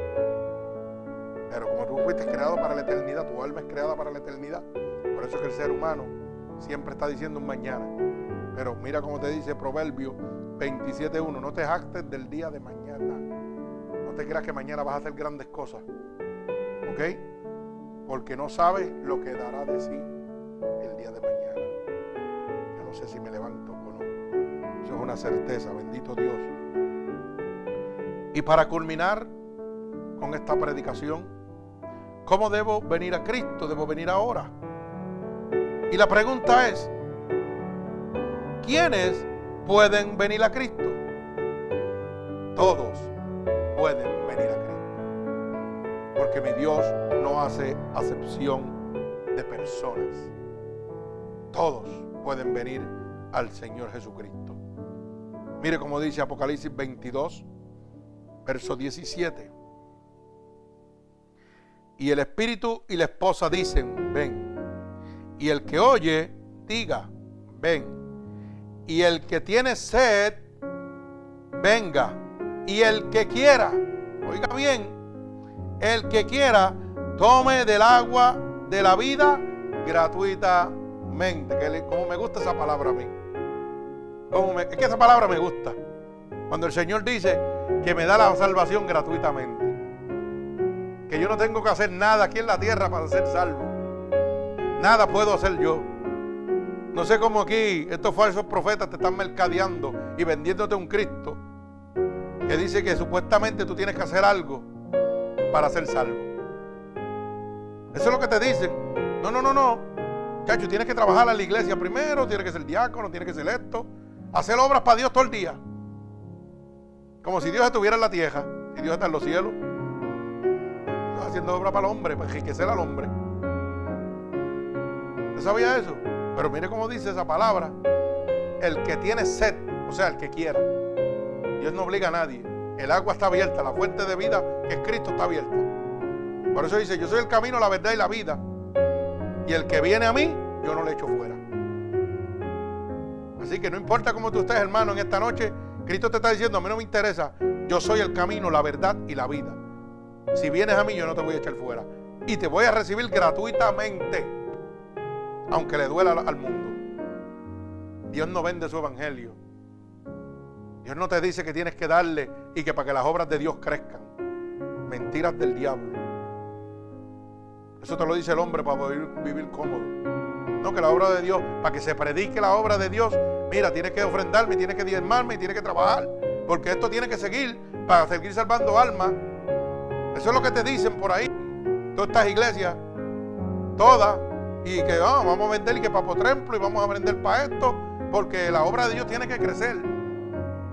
Fuiste creado para la eternidad, tu alma es creada para la eternidad. Por eso es que el ser humano siempre está diciendo un mañana. Pero mira cómo te dice Proverbio 27.1. No te jactes del día de mañana. No te creas que mañana vas a hacer grandes cosas. ¿Ok? Porque no sabes lo que dará de sí el día de mañana. Yo no sé si me levanto o no. Eso es una certeza. Bendito Dios. Y para culminar con esta predicación, ¿cómo debo venir a Cristo? Debo venir ahora. Y la pregunta es, ¿quiénes pueden venir a Cristo? Todos pueden venir a Cristo. Porque mi Dios no hace acepción de personas. Todos pueden venir al Señor Jesucristo. Mire como dice Apocalipsis 22, verso 17. Y el espíritu y la esposa dicen, ven. Y el que oye, diga, ven. Y el que tiene sed, venga. Y el que quiera, oiga bien, el que quiera, tome del agua de la vida gratuitamente. Que como me gusta esa palabra a mí. Como es que esa palabra me gusta. Cuando el Señor dice que me da la salvación gratuitamente. Que yo no tengo que hacer nada aquí en la tierra para ser salvo. Nada puedo hacer yo. No sé cómo aquí estos falsos profetas te están mercadeando y vendiéndote un Cristo que dice que supuestamente tú tienes que hacer algo para ser salvo. Eso es lo que te dicen. No, no, no, no. Chacho, tienes que trabajar en la iglesia primero, tienes que ser diácono, tienes que ser esto. Hacer obras para Dios todo el día. Como si Dios estuviera en la tierra y Dios está en los cielos. Haciendo obra para el hombre, para enriquecer al hombre. ¿Usted sabía eso? Pero mire cómo dice esa palabra. El que tiene sed, o sea, el que quiera. Dios no obliga a nadie. El agua está abierta, la fuente de vida que es Cristo está abierta. Por eso dice, yo soy el camino, la verdad y la vida. Y el que viene a mí, yo no le echo fuera. Así que no importa cómo tú estés, hermano, en esta noche, Cristo te está diciendo, a mí no me interesa, yo soy el camino, la verdad y la vida. Si vienes a mí, yo no te voy a echar fuera. Y te voy a recibir gratuitamente, aunque le duela al mundo. Dios no vende su evangelio. Dios no te dice que tienes que darle y que para que las obras de Dios crezcan. Mentiras del diablo. Eso te lo dice el hombre para poder vivir cómodo. No, que la obra de Dios, para que se predique la obra de Dios, mira, tienes que ofrendarme, tienes que diezmarme y tienes que trabajar. Porque esto tiene que seguir para seguir salvando almas. Eso es lo que te dicen por ahí. Todas estas iglesias, todas, y que oh, vamos a vender y que para Potemplo y vamos a vender para esto, porque la obra de Dios tiene que crecer.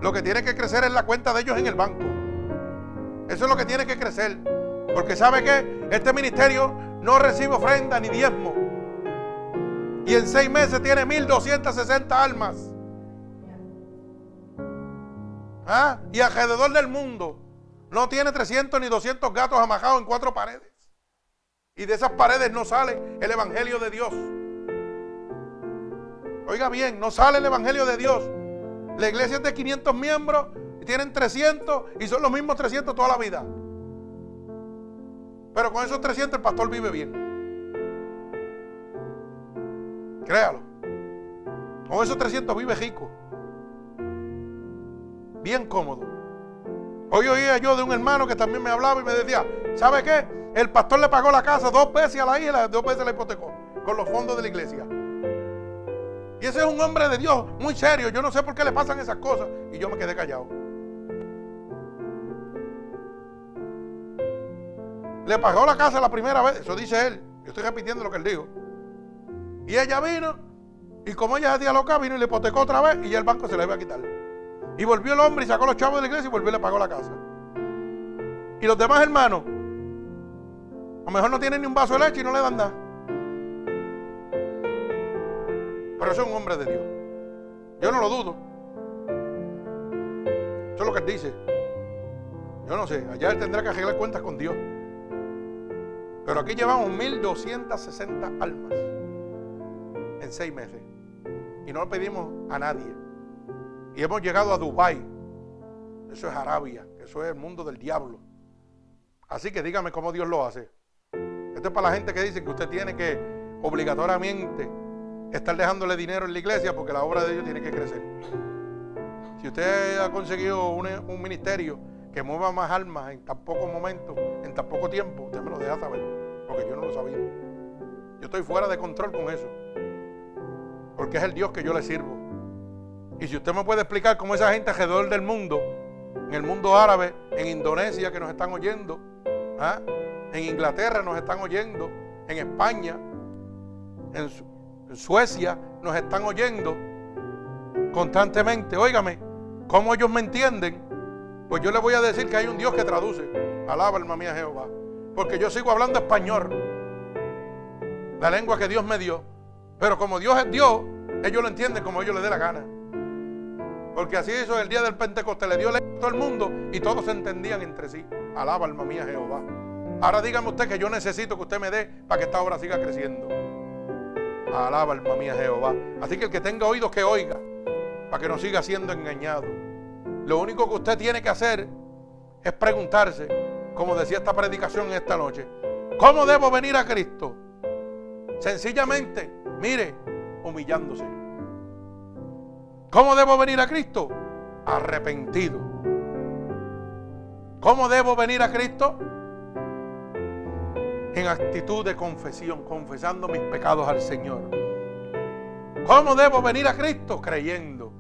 Lo que tiene que crecer es la cuenta de ellos en el banco. Eso es lo que tiene que crecer. Porque sabe que este ministerio no recibe ofrenda ni diezmo. Y en seis meses tiene 1260 almas. ¿Ah? Y alrededor del mundo no tiene 300 ni 200 gatos amajados en cuatro paredes. Y de esas paredes no sale el Evangelio de Dios. Oiga bien, no sale el Evangelio de Dios. La iglesia es de 500 miembros y tienen 300 y son los mismos 300 toda la vida. Pero con esos 300 el pastor vive bien. Créalo. Con esos 300 vive rico. Bien cómodo. Hoy oía yo de un hermano que también me hablaba y me decía, ¿sabe qué? El pastor le pagó la casa dos veces a la hija, dos veces la hipotecó con los fondos de la iglesia. Y ese es un hombre de Dios muy serio. Yo no sé por qué le pasan esas cosas. Y yo me quedé callado. Le pagó la casa la primera vez. Eso dice él. Yo estoy repitiendo lo que él dijo. Y ella vino. Y como ella se loca, vino y le hipotecó otra vez. Y ya el banco se le iba a quitar. Y volvió el hombre y sacó los chavos de la iglesia y volvió y le pagó la casa. Y los demás hermanos, a lo mejor no tienen ni un vaso de leche y no le dan nada. Pero eso es un hombre de Dios. Yo no lo dudo. Eso es lo que él dice. Yo no sé. Allá él tendrá que arreglar cuentas con Dios. Pero aquí llevamos 1260 almas en seis meses. Y no lo pedimos a nadie. Y hemos llegado a Dubái. Eso es Arabia. Eso es el mundo del diablo. Así que dígame cómo Dios lo hace. Esto es para la gente que dice que usted tiene que obligatoriamente estar dejándole dinero en la iglesia porque la obra de Dios tiene que crecer. Si usted ha conseguido un, ministerio que mueva más almas en tan poco momento, en tan poco tiempo, usted me lo deja saber, porque yo no lo sabía. Yo estoy fuera de control con eso, porque es el Dios que yo le sirvo. Y si usted me puede explicar cómo esa gente alrededor del mundo, en el mundo árabe, en Indonesia que nos están oyendo, ¿ah? en Inglaterra nos están oyendo, en España, en, Suecia nos están oyendo constantemente, óigame, ¿cómo ellos me entienden? Pues yo le voy a decir que hay un Dios que traduce. Alaba alma mía Jehová. Porque yo sigo hablando español. La lengua que Dios me dio. Pero como Dios es Dios, ellos lo entienden como ellos les dé la gana. Porque así hizo el día del Pentecostés. Le dio lengua a todo el mundo y todos se entendían entre sí. Alaba alma mía Jehová. Ahora dígame usted que yo necesito que usted me dé para que esta obra siga creciendo. Alaba alma mía Jehová. Así que el que tenga oídos que oiga. Para que no siga siendo engañado. Lo único que usted tiene que hacer es preguntarse, como decía esta predicación esta noche, ¿cómo debo venir a Cristo? Sencillamente, mire, humillándose. ¿Cómo debo venir a Cristo? Arrepentido. ¿Cómo debo venir a Cristo? En actitud de confesión, confesando mis pecados al Señor. ¿Cómo debo venir a Cristo? Creyendo.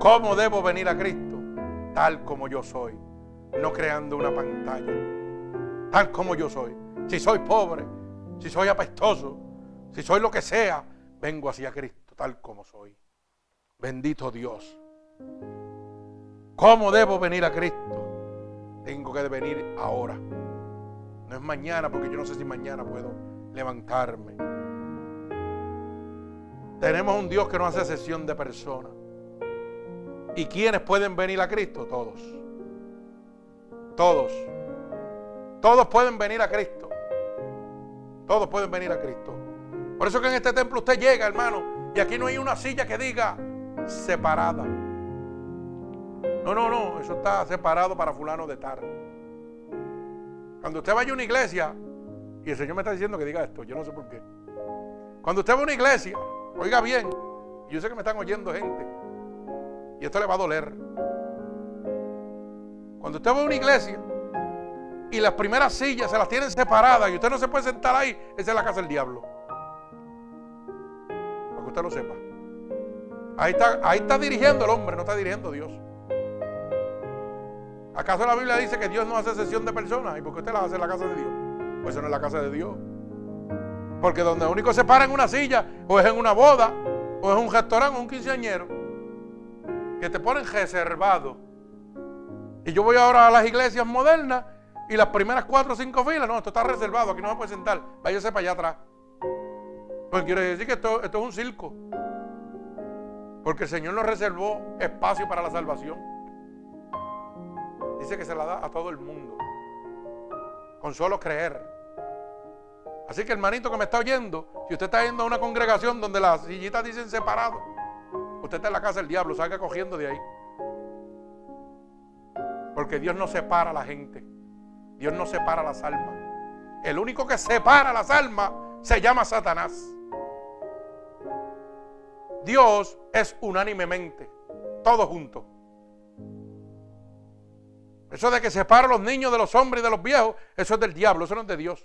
¿Cómo debo venir a Cristo? Tal como yo soy, no creando una pantalla. Tal como yo soy. Si soy pobre, si soy apestoso, si soy lo que sea, vengo hacia Cristo, tal como soy. Bendito Dios. ¿Cómo debo venir a Cristo? Tengo que venir ahora. No es mañana, porque yo no sé si mañana puedo levantarme. Tenemos un Dios que no hace sesión de personas. ¿Y quiénes pueden venir a Cristo? Todos. Todos. Todos pueden venir a Cristo. Todos pueden venir a Cristo. Por eso que en este templo usted llega, hermano, y aquí no hay una silla que diga separada. No, no, no, eso está separado para fulano de tal. Cuando usted vaya a una iglesia, y el Señor me está diciendo que diga esto, yo no sé por qué. Cuando usted va a una iglesia, oiga bien, yo sé que me están oyendo gente. Y esto le va a doler. Cuando usted va a una iglesia y las primeras sillas se las tienen separadas y usted no se puede sentar ahí, esa es la casa del diablo. Usted lo sepa. Ahí está, ahí está dirigiendo el hombre, no está dirigiendo Dios. ¿Acaso la Biblia dice que Dios no hace sesión de personas? ¿Y por qué usted la hace en la casa de Dios? Pues eso no es la casa de Dios. Porque donde único se para en una silla, o es en una boda, o es un restaurante, o un quinceañero que te ponen reservado. Y yo voy ahora a las iglesias modernas y las primeras cuatro o cinco filas, no, esto está reservado, aquí no me puede sentar, váyase para allá atrás. Pues quiere decir que esto, es un circo. Porque el Señor nos reservó espacio para la salvación. Dice que se la da a todo el mundo. Con solo creer. Así que hermanito que me está oyendo, si usted está yendo a una congregación donde las sillitas dicen separado, Usted está en la casa del diablo, salga cogiendo de ahí. Porque Dios no separa a la gente. Dios no separa las almas. El único que separa las almas se llama Satanás. Dios es unánimemente, todos juntos. Eso de que separa a los niños de los hombres y de los viejos, eso es del diablo, eso no es de Dios.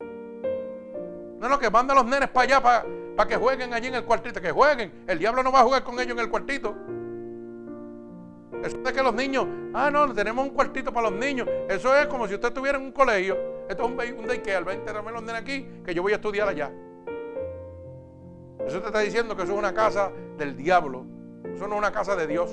No, no, que manda a los nenes para allá para para que jueguen allí en el cuartito, que jueguen. El diablo no va a jugar con ellos en el cuartito. Eso de que los niños, ah, no, tenemos un cuartito para los niños. Eso es como si usted estuviera en un colegio. Esto es un, un daycare, ven, los nenes aquí, que yo voy a estudiar allá. Eso te está diciendo que eso es una casa del diablo. Eso no es una casa de Dios.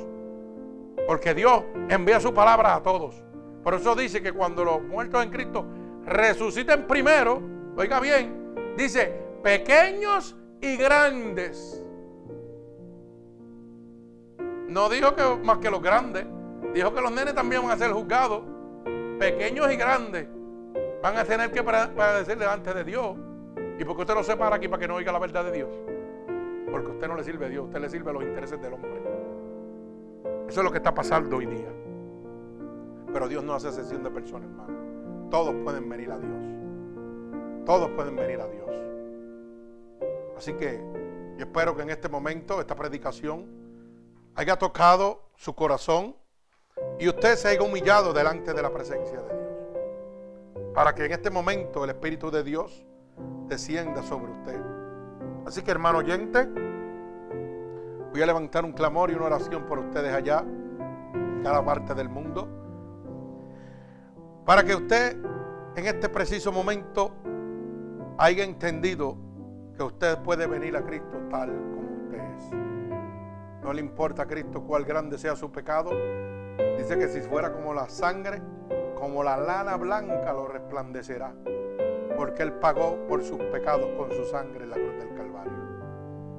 Porque Dios envía su palabra a todos. Por eso dice que cuando los muertos en Cristo resuciten primero, oiga bien, dice, pequeños y grandes. No dijo que más que los grandes. Dijo que los nenes también van a ser juzgados. Pequeños y grandes. Van a tener que padecer delante de Dios. ¿Y porque usted no se para aquí para que no oiga la verdad de Dios? Porque usted no le sirve a Dios, usted le sirve a los intereses del hombre. Eso es lo que está pasando hoy día. Pero Dios no hace excepción de personas, hermano. Todos pueden venir a Dios. Todos pueden venir a Dios. Así que yo espero que en este momento, esta predicación, haya tocado su corazón y usted se haya humillado delante de la presencia de Dios. Para que en este momento el Espíritu de Dios descienda sobre usted. Así que hermano oyente, voy a levantar un clamor y una oración por ustedes allá, en cada parte del mundo, para que usted en este preciso momento haya entendido que usted puede venir a Cristo tal como usted es. No le importa a Cristo cuál grande sea su pecado. Dice que si fuera como la sangre, como la lana blanca lo resplandecerá porque Él pagó por sus pecados con su sangre en la cruz del Calvario.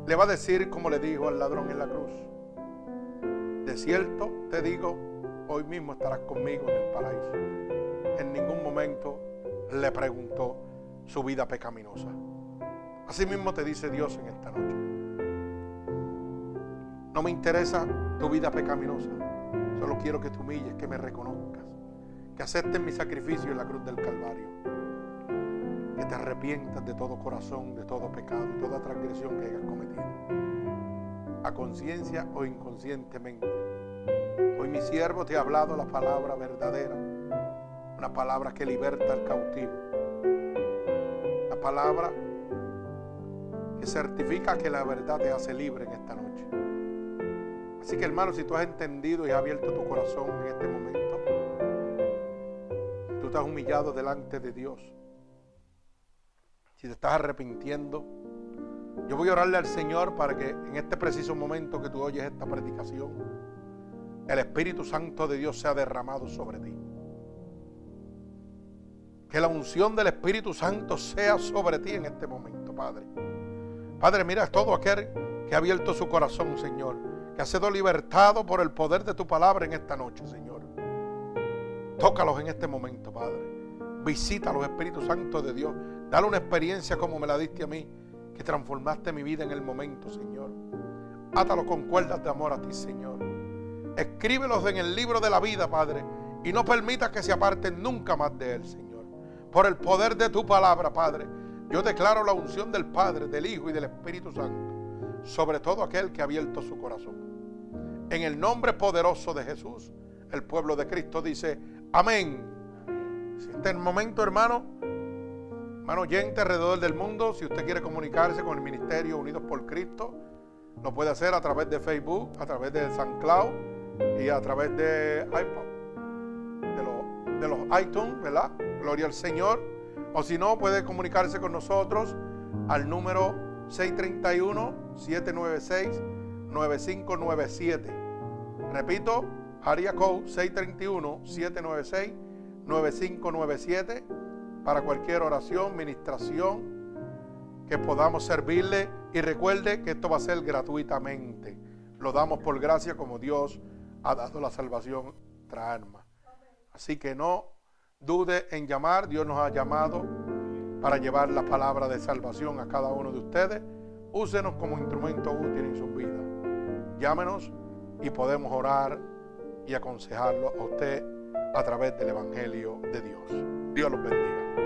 Le va a decir como le dijo al ladrón en la cruz, de cierto te digo, hoy mismo estarás conmigo en el paraíso. En ningún momento le preguntó su vida pecaminosa. Así mismo te dice Dios en esta noche. No me interesa tu vida pecaminosa. Solo quiero que te humilles, que me reconozcas, que aceptes mi sacrificio en la cruz del Calvario que te arrepientas de todo corazón, de todo pecado, de toda transgresión que hayas cometido. A conciencia o inconscientemente. Hoy mi siervo te ha hablado la palabra verdadera, una palabra que liberta al cautivo, la palabra que certifica que la verdad te hace libre en esta noche. Así que hermano, si tú has entendido y has abierto tu corazón en este momento, estás humillado delante de Dios, si te estás arrepintiendo, yo voy a orarle al Señor para que en este preciso momento que tú oyes esta predicación, el Espíritu Santo de Dios sea derramado sobre ti. Que la unción del Espíritu Santo sea sobre ti en este momento, Padre. Padre, mira, todo aquel que ha abierto su corazón, Señor, que ha sido libertado por el poder de tu palabra en esta noche, Señor. Tócalos en este momento, Padre. Visita los Espíritus Santos de Dios Dale una experiencia como me la diste a mí, que transformaste mi vida en el momento, Señor. Átalo con cuerdas de amor a ti, Señor. Escríbelos en el libro de la vida, Padre, y no permitas que se aparten nunca más de él, Señor. Por el poder de tu palabra, Padre, yo declaro la unción del Padre, del Hijo y del Espíritu Santo sobre todo aquel que ha abierto su corazón. En el nombre poderoso de Jesús, el pueblo de Cristo dice, amén. Si este es el momento, hermano, Hermano oyente alrededor del mundo, si usted quiere comunicarse con el Ministerio Unidos por Cristo, lo puede hacer a través de Facebook, a través de SoundCloud y a través de iPod, de los, de los iTunes, ¿verdad? Gloria al Señor. O si no, puede comunicarse con nosotros al número 631-796-9597. Repito, área code 631-796-9597 para cualquier oración, ministración, que podamos servirle. Y recuerde que esto va a ser gratuitamente. Lo damos por gracia como Dios ha dado la salvación a alma. Así que no dude en llamar. Dios nos ha llamado para llevar la palabra de salvación a cada uno de ustedes. Úsenos como instrumento útil en sus vidas. Llámenos y podemos orar y aconsejarlo a usted a través del Evangelio de Dios. Dios los bendiga.